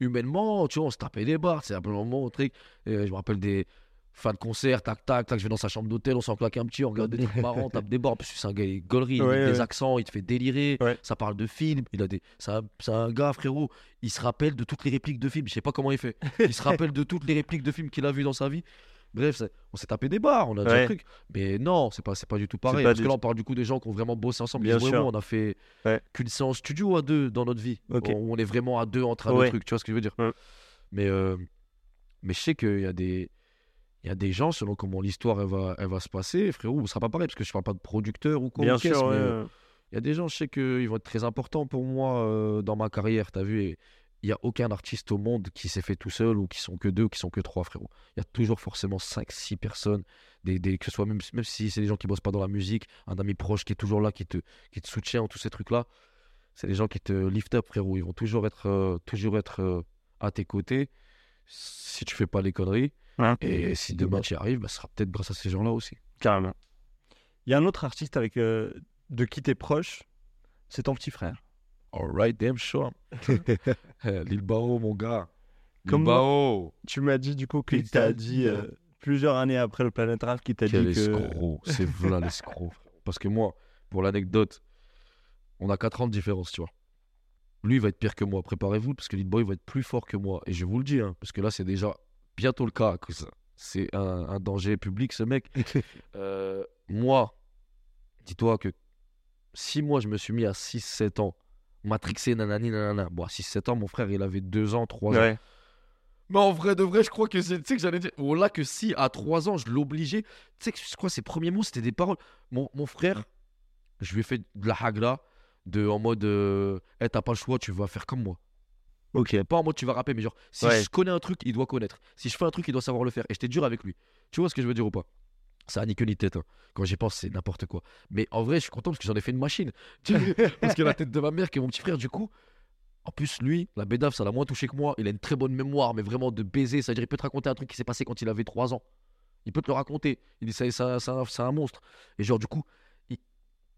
humainement, tu vois, on se tapait des barres. C'est un peu le moment, truc. Et, euh, je me rappelle des fin de concert, tac, tac, tac, je vais dans sa chambre d'hôtel, on s'en claque un petit, on regarde des trucs marrants, on tape des barres, parce que c'est un gars, il est gaulerie, il Ouais, met des ouais. accents, il te fait délirer, Ouais. ça parle de films, il a des... c'est un, un gars, frérot, il se rappelle de toutes les répliques de films, je sais pas comment il fait, il se rappelle de toutes les répliques de films qu'il a vues dans sa vie. Bref, on s'est tapé des barres, on a dit Ouais. un truc. Mais non, c'est pas, c'est pas du tout pareil. Parce du que là, on parle du coup des gens qui ont vraiment bossé ensemble. Bien sûr. on a fait Ouais. qu'une séance studio à deux dans notre vie. Ok. On, on est vraiment à deux en train Ouais. de trucs, tu vois ce que je veux dire mais, euh, mais je sais qu'il y a des. Il y a des gens, selon comment l'histoire elle va, elle va se passer, frérot, ce sera pas pareil, parce que je parle pas de producteur ou quoi. Bien ou sûr, euh, il y a des gens, je sais qu'ils vont être très importants pour moi euh, dans ma carrière, t'as vu. Et il n'y a aucun artiste au monde qui s'est fait tout seul ou qui sont que deux ou qui sont que trois, frérot. Il y a toujours forcément 5-6 personnes, des, des- que ce soit même, même si c'est des gens qui bossent pas dans la musique, un ami proche qui est toujours là, qui te, qui te soutient, tous ces trucs-là. C'est des gens qui te lift up, frérot. Ils vont toujours être, euh, toujours être euh, à tes côtés si tu fais pas les conneries. Ouais. Et si demain tu y arrives, bah, ce sera peut-être grâce à ces gens-là aussi. Carrément. Il y a un autre artiste avec euh, de qui t'es proche, c'est ton petit frère. Alright, damn sure. Lil Bao, mon gars. Lil Bao. Tu m'as dit du coup qu'il t'a dit, dit euh, plusieurs années après le Planet Rap qu'il t'a dit Quel que escroc. C'est voilà l'escroc. Parce que moi, pour l'anecdote, on a 4 ans de différence, tu vois. Lui, il va être pire que moi. Préparez-vous, parce que Lil Boy va être plus fort que moi. Et je vous le dis, hein, parce que là, c'est déjà bientôt le cas. C'est un, un danger public, ce mec. Euh, moi, dis-toi que si moi, je me suis mis à 6-7 ans, matrixé, nanani, nanana. Bon, à 6-7 ans, mon frère, il avait 2 ans, 3 ans. Ouais. Mais en vrai de vrai, je crois que c'est. Tu sais que j'allais dire. Oh là, que si à 3 ans, je l'obligeais. Tu sais que je crois ses premiers mots, c'était des paroles. Mon, mon frère, je lui ai fait de la hagla, de, en mode. Euh, Eh, t'as pas le choix, tu vas faire comme moi. Ok. Pas en mode tu vas rapper, mais genre, si Ouais. je connais un truc, il doit connaître. Si je fais un truc, il doit savoir le faire. Et j'étais dur avec lui. Tu vois ce que je veux dire ou pas? Ça a ni queue ni tête. hein. Quand j'y pense, c'est n'importe quoi. Mais en vrai, je suis content parce que j'en ai fait une machine. Parce que la tête de ma mère, qui est mon petit frère, du coup. En plus, lui, la bédave, ça l'a moins touché que moi. Il a une très bonne mémoire, mais vraiment de baiser. C'est-à-dire, il peut te raconter un truc qui s'est passé quand il avait 3 ans. Il peut te le raconter. Il dit, ça- ça- ça- c'est un monstre. Et genre, du coup, il,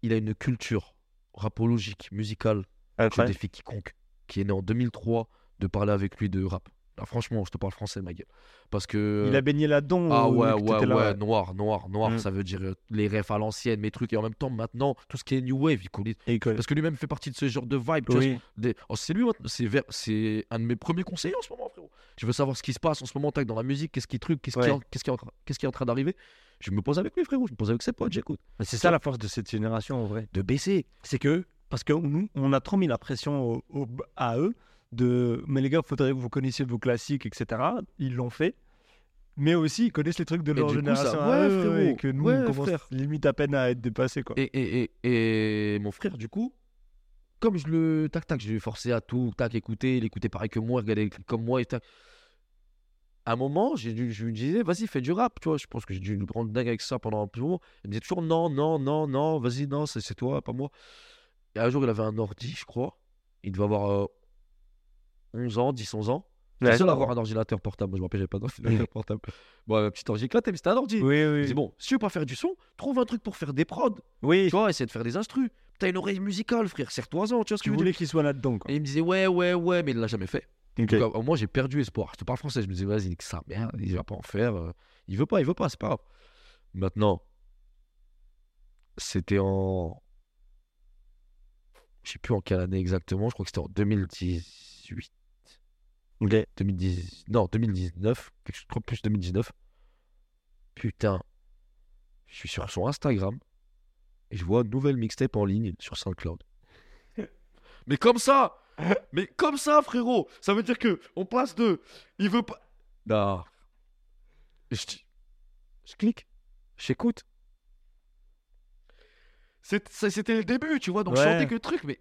il a une culture rapologique, musicale, je Incroyable. défie quiconque qui est né en 2003 de parler avec lui de rap. Là, franchement, je te parle français, ma gueule. Parce que. Il a baigné là-dedans. Ah euh, ouais, ouais, là, ouais, noir, noir, noir, Mm. ça veut dire euh, les refs à l'ancienne, mes trucs, et en même temps, maintenant, tout ce qui est New Wave, il connaît. Parce que lui-même fait partie de ce genre de vibe. tu vois, Oui. des- oh, c'est lui, c'est un de mes premiers conseillers en ce moment, frérot. Je veux savoir ce qui se passe en ce moment, tac, dans la musique, qu'est-ce qui truc, qu'est-ce qui, est Ouais. en- qu'est-ce qui, est en train- qu'est-ce qui est en train d'arriver. Je me pose avec lui, frérot, je me pose avec ses potes, j'écoute. Mais C'est ça la force de cette génération en vrai. De baisser. C'est que, parce que nous, on a trop mis la pression au- au- à eux de mais les gars, faudrait que vous connaissiez vos classiques, etc. Ils l'ont fait. Mais aussi, ils connaissent les trucs de leur coup, génération. ça- ouais, frérot. et que nous, Ouais, on commence frère. limite à peine à être dépassés. Quoi. Et, et, et, et mon frère, du coup, comme je le. Tac, tac, je forcé à tout, tac, écouter, il écoutait pareil que moi, regardait comme moi, et tac. À un moment, j'ai dû- je lui disais, vas-y, fais du rap, tu vois. Je pense que j'ai dû me prendre dingue avec ça pendant un petit moment. Il me disait toujours, non, non, non, non, vas-y, non, c'est c'est toi, pas moi. Et un jour, il avait un ordi, je crois. Il devait avoir euh, 11 ans, 10, 11 ans. C'est le seul à avoir un ordinateur portable. Moi, je me rappelle, j'avais pas d'ordinateur portable. Bon, un petit ordi éclaté, mais c'était un ordi. Oui, Je oui. disais, bon, si tu veux pas faire du son, trouve un truc pour faire des prods. oui, Tu vois, essaie de faire des instrus. T'as une oreille musicale, frère, serre-toi-en, tu vois ce que tu je veux voulais qu'il soit là-dedans. Quoi. Et il me disait, ouais, ouais, ouais, mais il l'a jamais fait. Ok. Donc, au moins, j'ai perdu espoir. Je te parle français, je me disais, vas-y, nique ça, merde, il va pas en faire. euh, Il veut pas, il veut pas, c'est pas grave. Maintenant, c'était en. Je sais plus en quelle année exactement, je crois que c'était en 2018. Ok. 2010... Non, 2019, quelque chose, je crois plus 2019. Putain, je suis sur son Instagram et je vois une nouvelle mixtape en ligne sur SoundCloud. Mais comme ça Mais comme ça, frérot Ça veut dire que on passe de. Il veut pas. Non. Je, je clique, j'écoute. C'était le début, tu vois, donc je Ouais. chantais que le truc, mais.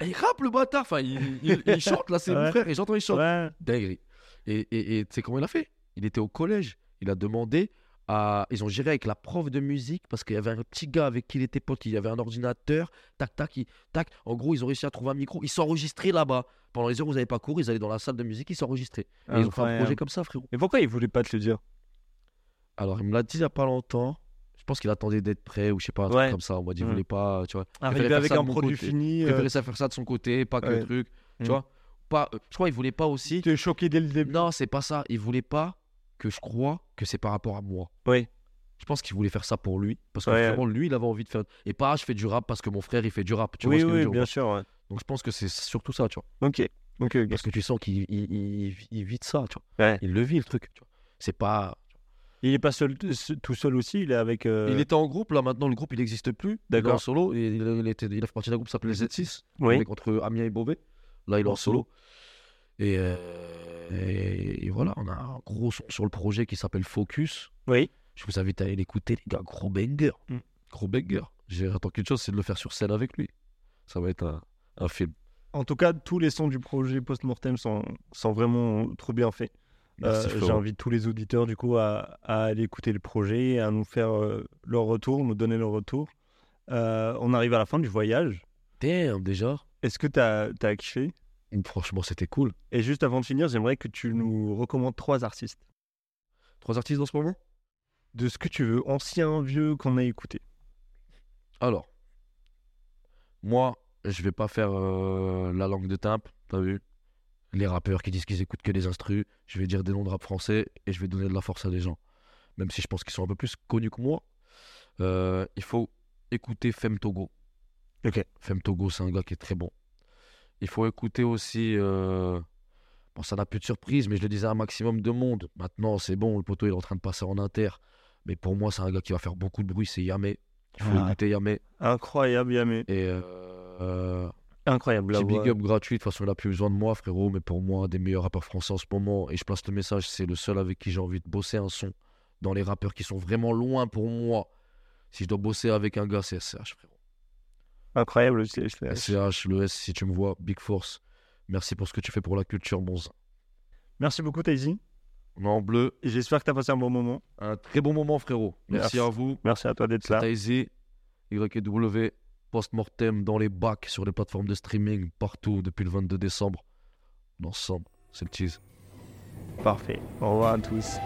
Et il rappe le bâtard, enfin, il, il- il chante là, c'est mon frère, et j'entends il chante. Dinguerie. Et tu sais comment il a fait? Il était au collège. Il a demandé à. Ils ont géré avec la prof de musique parce qu'il y avait un petit gars avec qui il était pote. Il y avait un ordinateur. Tac, tac, il- tac. En gros, ils ont réussi à trouver un micro. Ils s'enregistraient là-bas. Pendant les heures où vous n'avez pas cours, ils allaient dans la salle de musique, ils s'enregistraient. Et ils ont fait un projet comme ça, frérot. Mais pourquoi il voulait pas te le dire? Alors, il me l'a dit il n'y a pas longtemps. Je pense qu'il attendait d'être prêt ou je sais pas, un Ouais. truc comme ça. On m'a dit, il Mm. voulait pas, tu vois. Arriver avec un produit côté. fini. Il euh, préférait ça faire ça de son côté, pas que le truc. Mm. Tu vois pas, euh, Je crois qu'il voulait pas aussi. Tu es choqué dès le début. Non, c'est pas ça. Il voulait pas que je croie que c'est par rapport à moi. Oui. Je pense qu'il voulait faire ça pour lui. Parce que Ouais. vraiment, lui, il avait envie de faire. Et pas, je fais du rap parce que mon frère, il fait du rap. Tu vois oui, ce que je veux oui, dire bien sûr. ouais. Donc je pense que c'est surtout ça, tu vois. Ok. Parce que tu sens qu'il il, il- il vit de ça, tu vois. Ouais. Il le vit, le truc. vois. C'est pas. Il est pas seul, tout seul aussi, il est avec. euh, Il était en groupe, là maintenant, le groupe, il n'existe plus. Il est D'accord. en solo. Il, il était, il a fait partie d'un groupe qui s'appelait Z6. Oui. Avec entre Amiens et Beauvais. Là, il est En solo. Et, euh, et- et voilà, on a un gros son sur le projet qui s'appelle Focus. Oui. Je vous invite à aller l'écouter, les gars. Gros banger. Mm. Gros banger. J'ai attends qu'une chose, c'est de le faire sur scène avec lui. Ça va être un, un film. En tout cas, tous les sons du projet Post-Mortem sont, sont vraiment trop bien faits. Euh. J'invite tous les auditeurs du coup à, à aller écouter le projet, à nous faire euh, leur retour, nous donner leur retour. Euh, on arrive à la fin du voyage. Damn, déjà. Est-ce que t'as as kiffé? Franchement, c'était cool. Et juste avant de finir, j'aimerais que tu nous recommandes trois artistes. Trois artistes dans ce moment? De ce que tu veux, ancien, vieux, qu'on a écouté. Alors, moi, je vais pas faire euh, la langue de timbre, t'as vu? Les rappeurs qui disent qu'ils écoutent que des instrus, je vais dire des noms de rap français et je vais donner de la force à des gens. Même si je pense qu'ils sont un peu plus connus que moi. Euh, il faut écouter Femme Togo. Ok. Femme Togo, c'est un gars qui est très bon. Il faut écouter aussi. euh, Bon, ça n'a plus de surprise, mais je le disais à un maximum de monde. Maintenant, c'est bon, le poteau il est en train de passer en inter. Mais pour moi, c'est un gars qui va faire beaucoup de bruit, c'est Yamé. Il faut Ah. écouter Yamé. Incroyable, Yamé. Et euh, Incroyable. petit big up gratuit. De toute façon, il a plus besoin de moi, frérot. Mais pour moi, un des meilleurs rappeurs français en ce moment. Et je place le message, c'est le seul avec qui j'ai envie de bosser un son. Dans les rappeurs qui sont vraiment loin pour moi. Si je dois bosser avec un gars, c'est SCH, frérot. Incroyable SCH. SCH, le S, si tu me vois, Big Force. Merci pour ce que tu fais pour la culture, mon zin. Merci beaucoup, Taisy. On est en bleu. J'espère que tu as passé un bon moment. Un très bon moment, frérot. Merci, Merci. à vous. Merci à toi d'être là. Taizy, YW, post-mortem dans les bacs, sur les plateformes de streaming, partout depuis le 22 décembre. On est ensemble, c'est le cheese. Parfait. Au revoir à tous.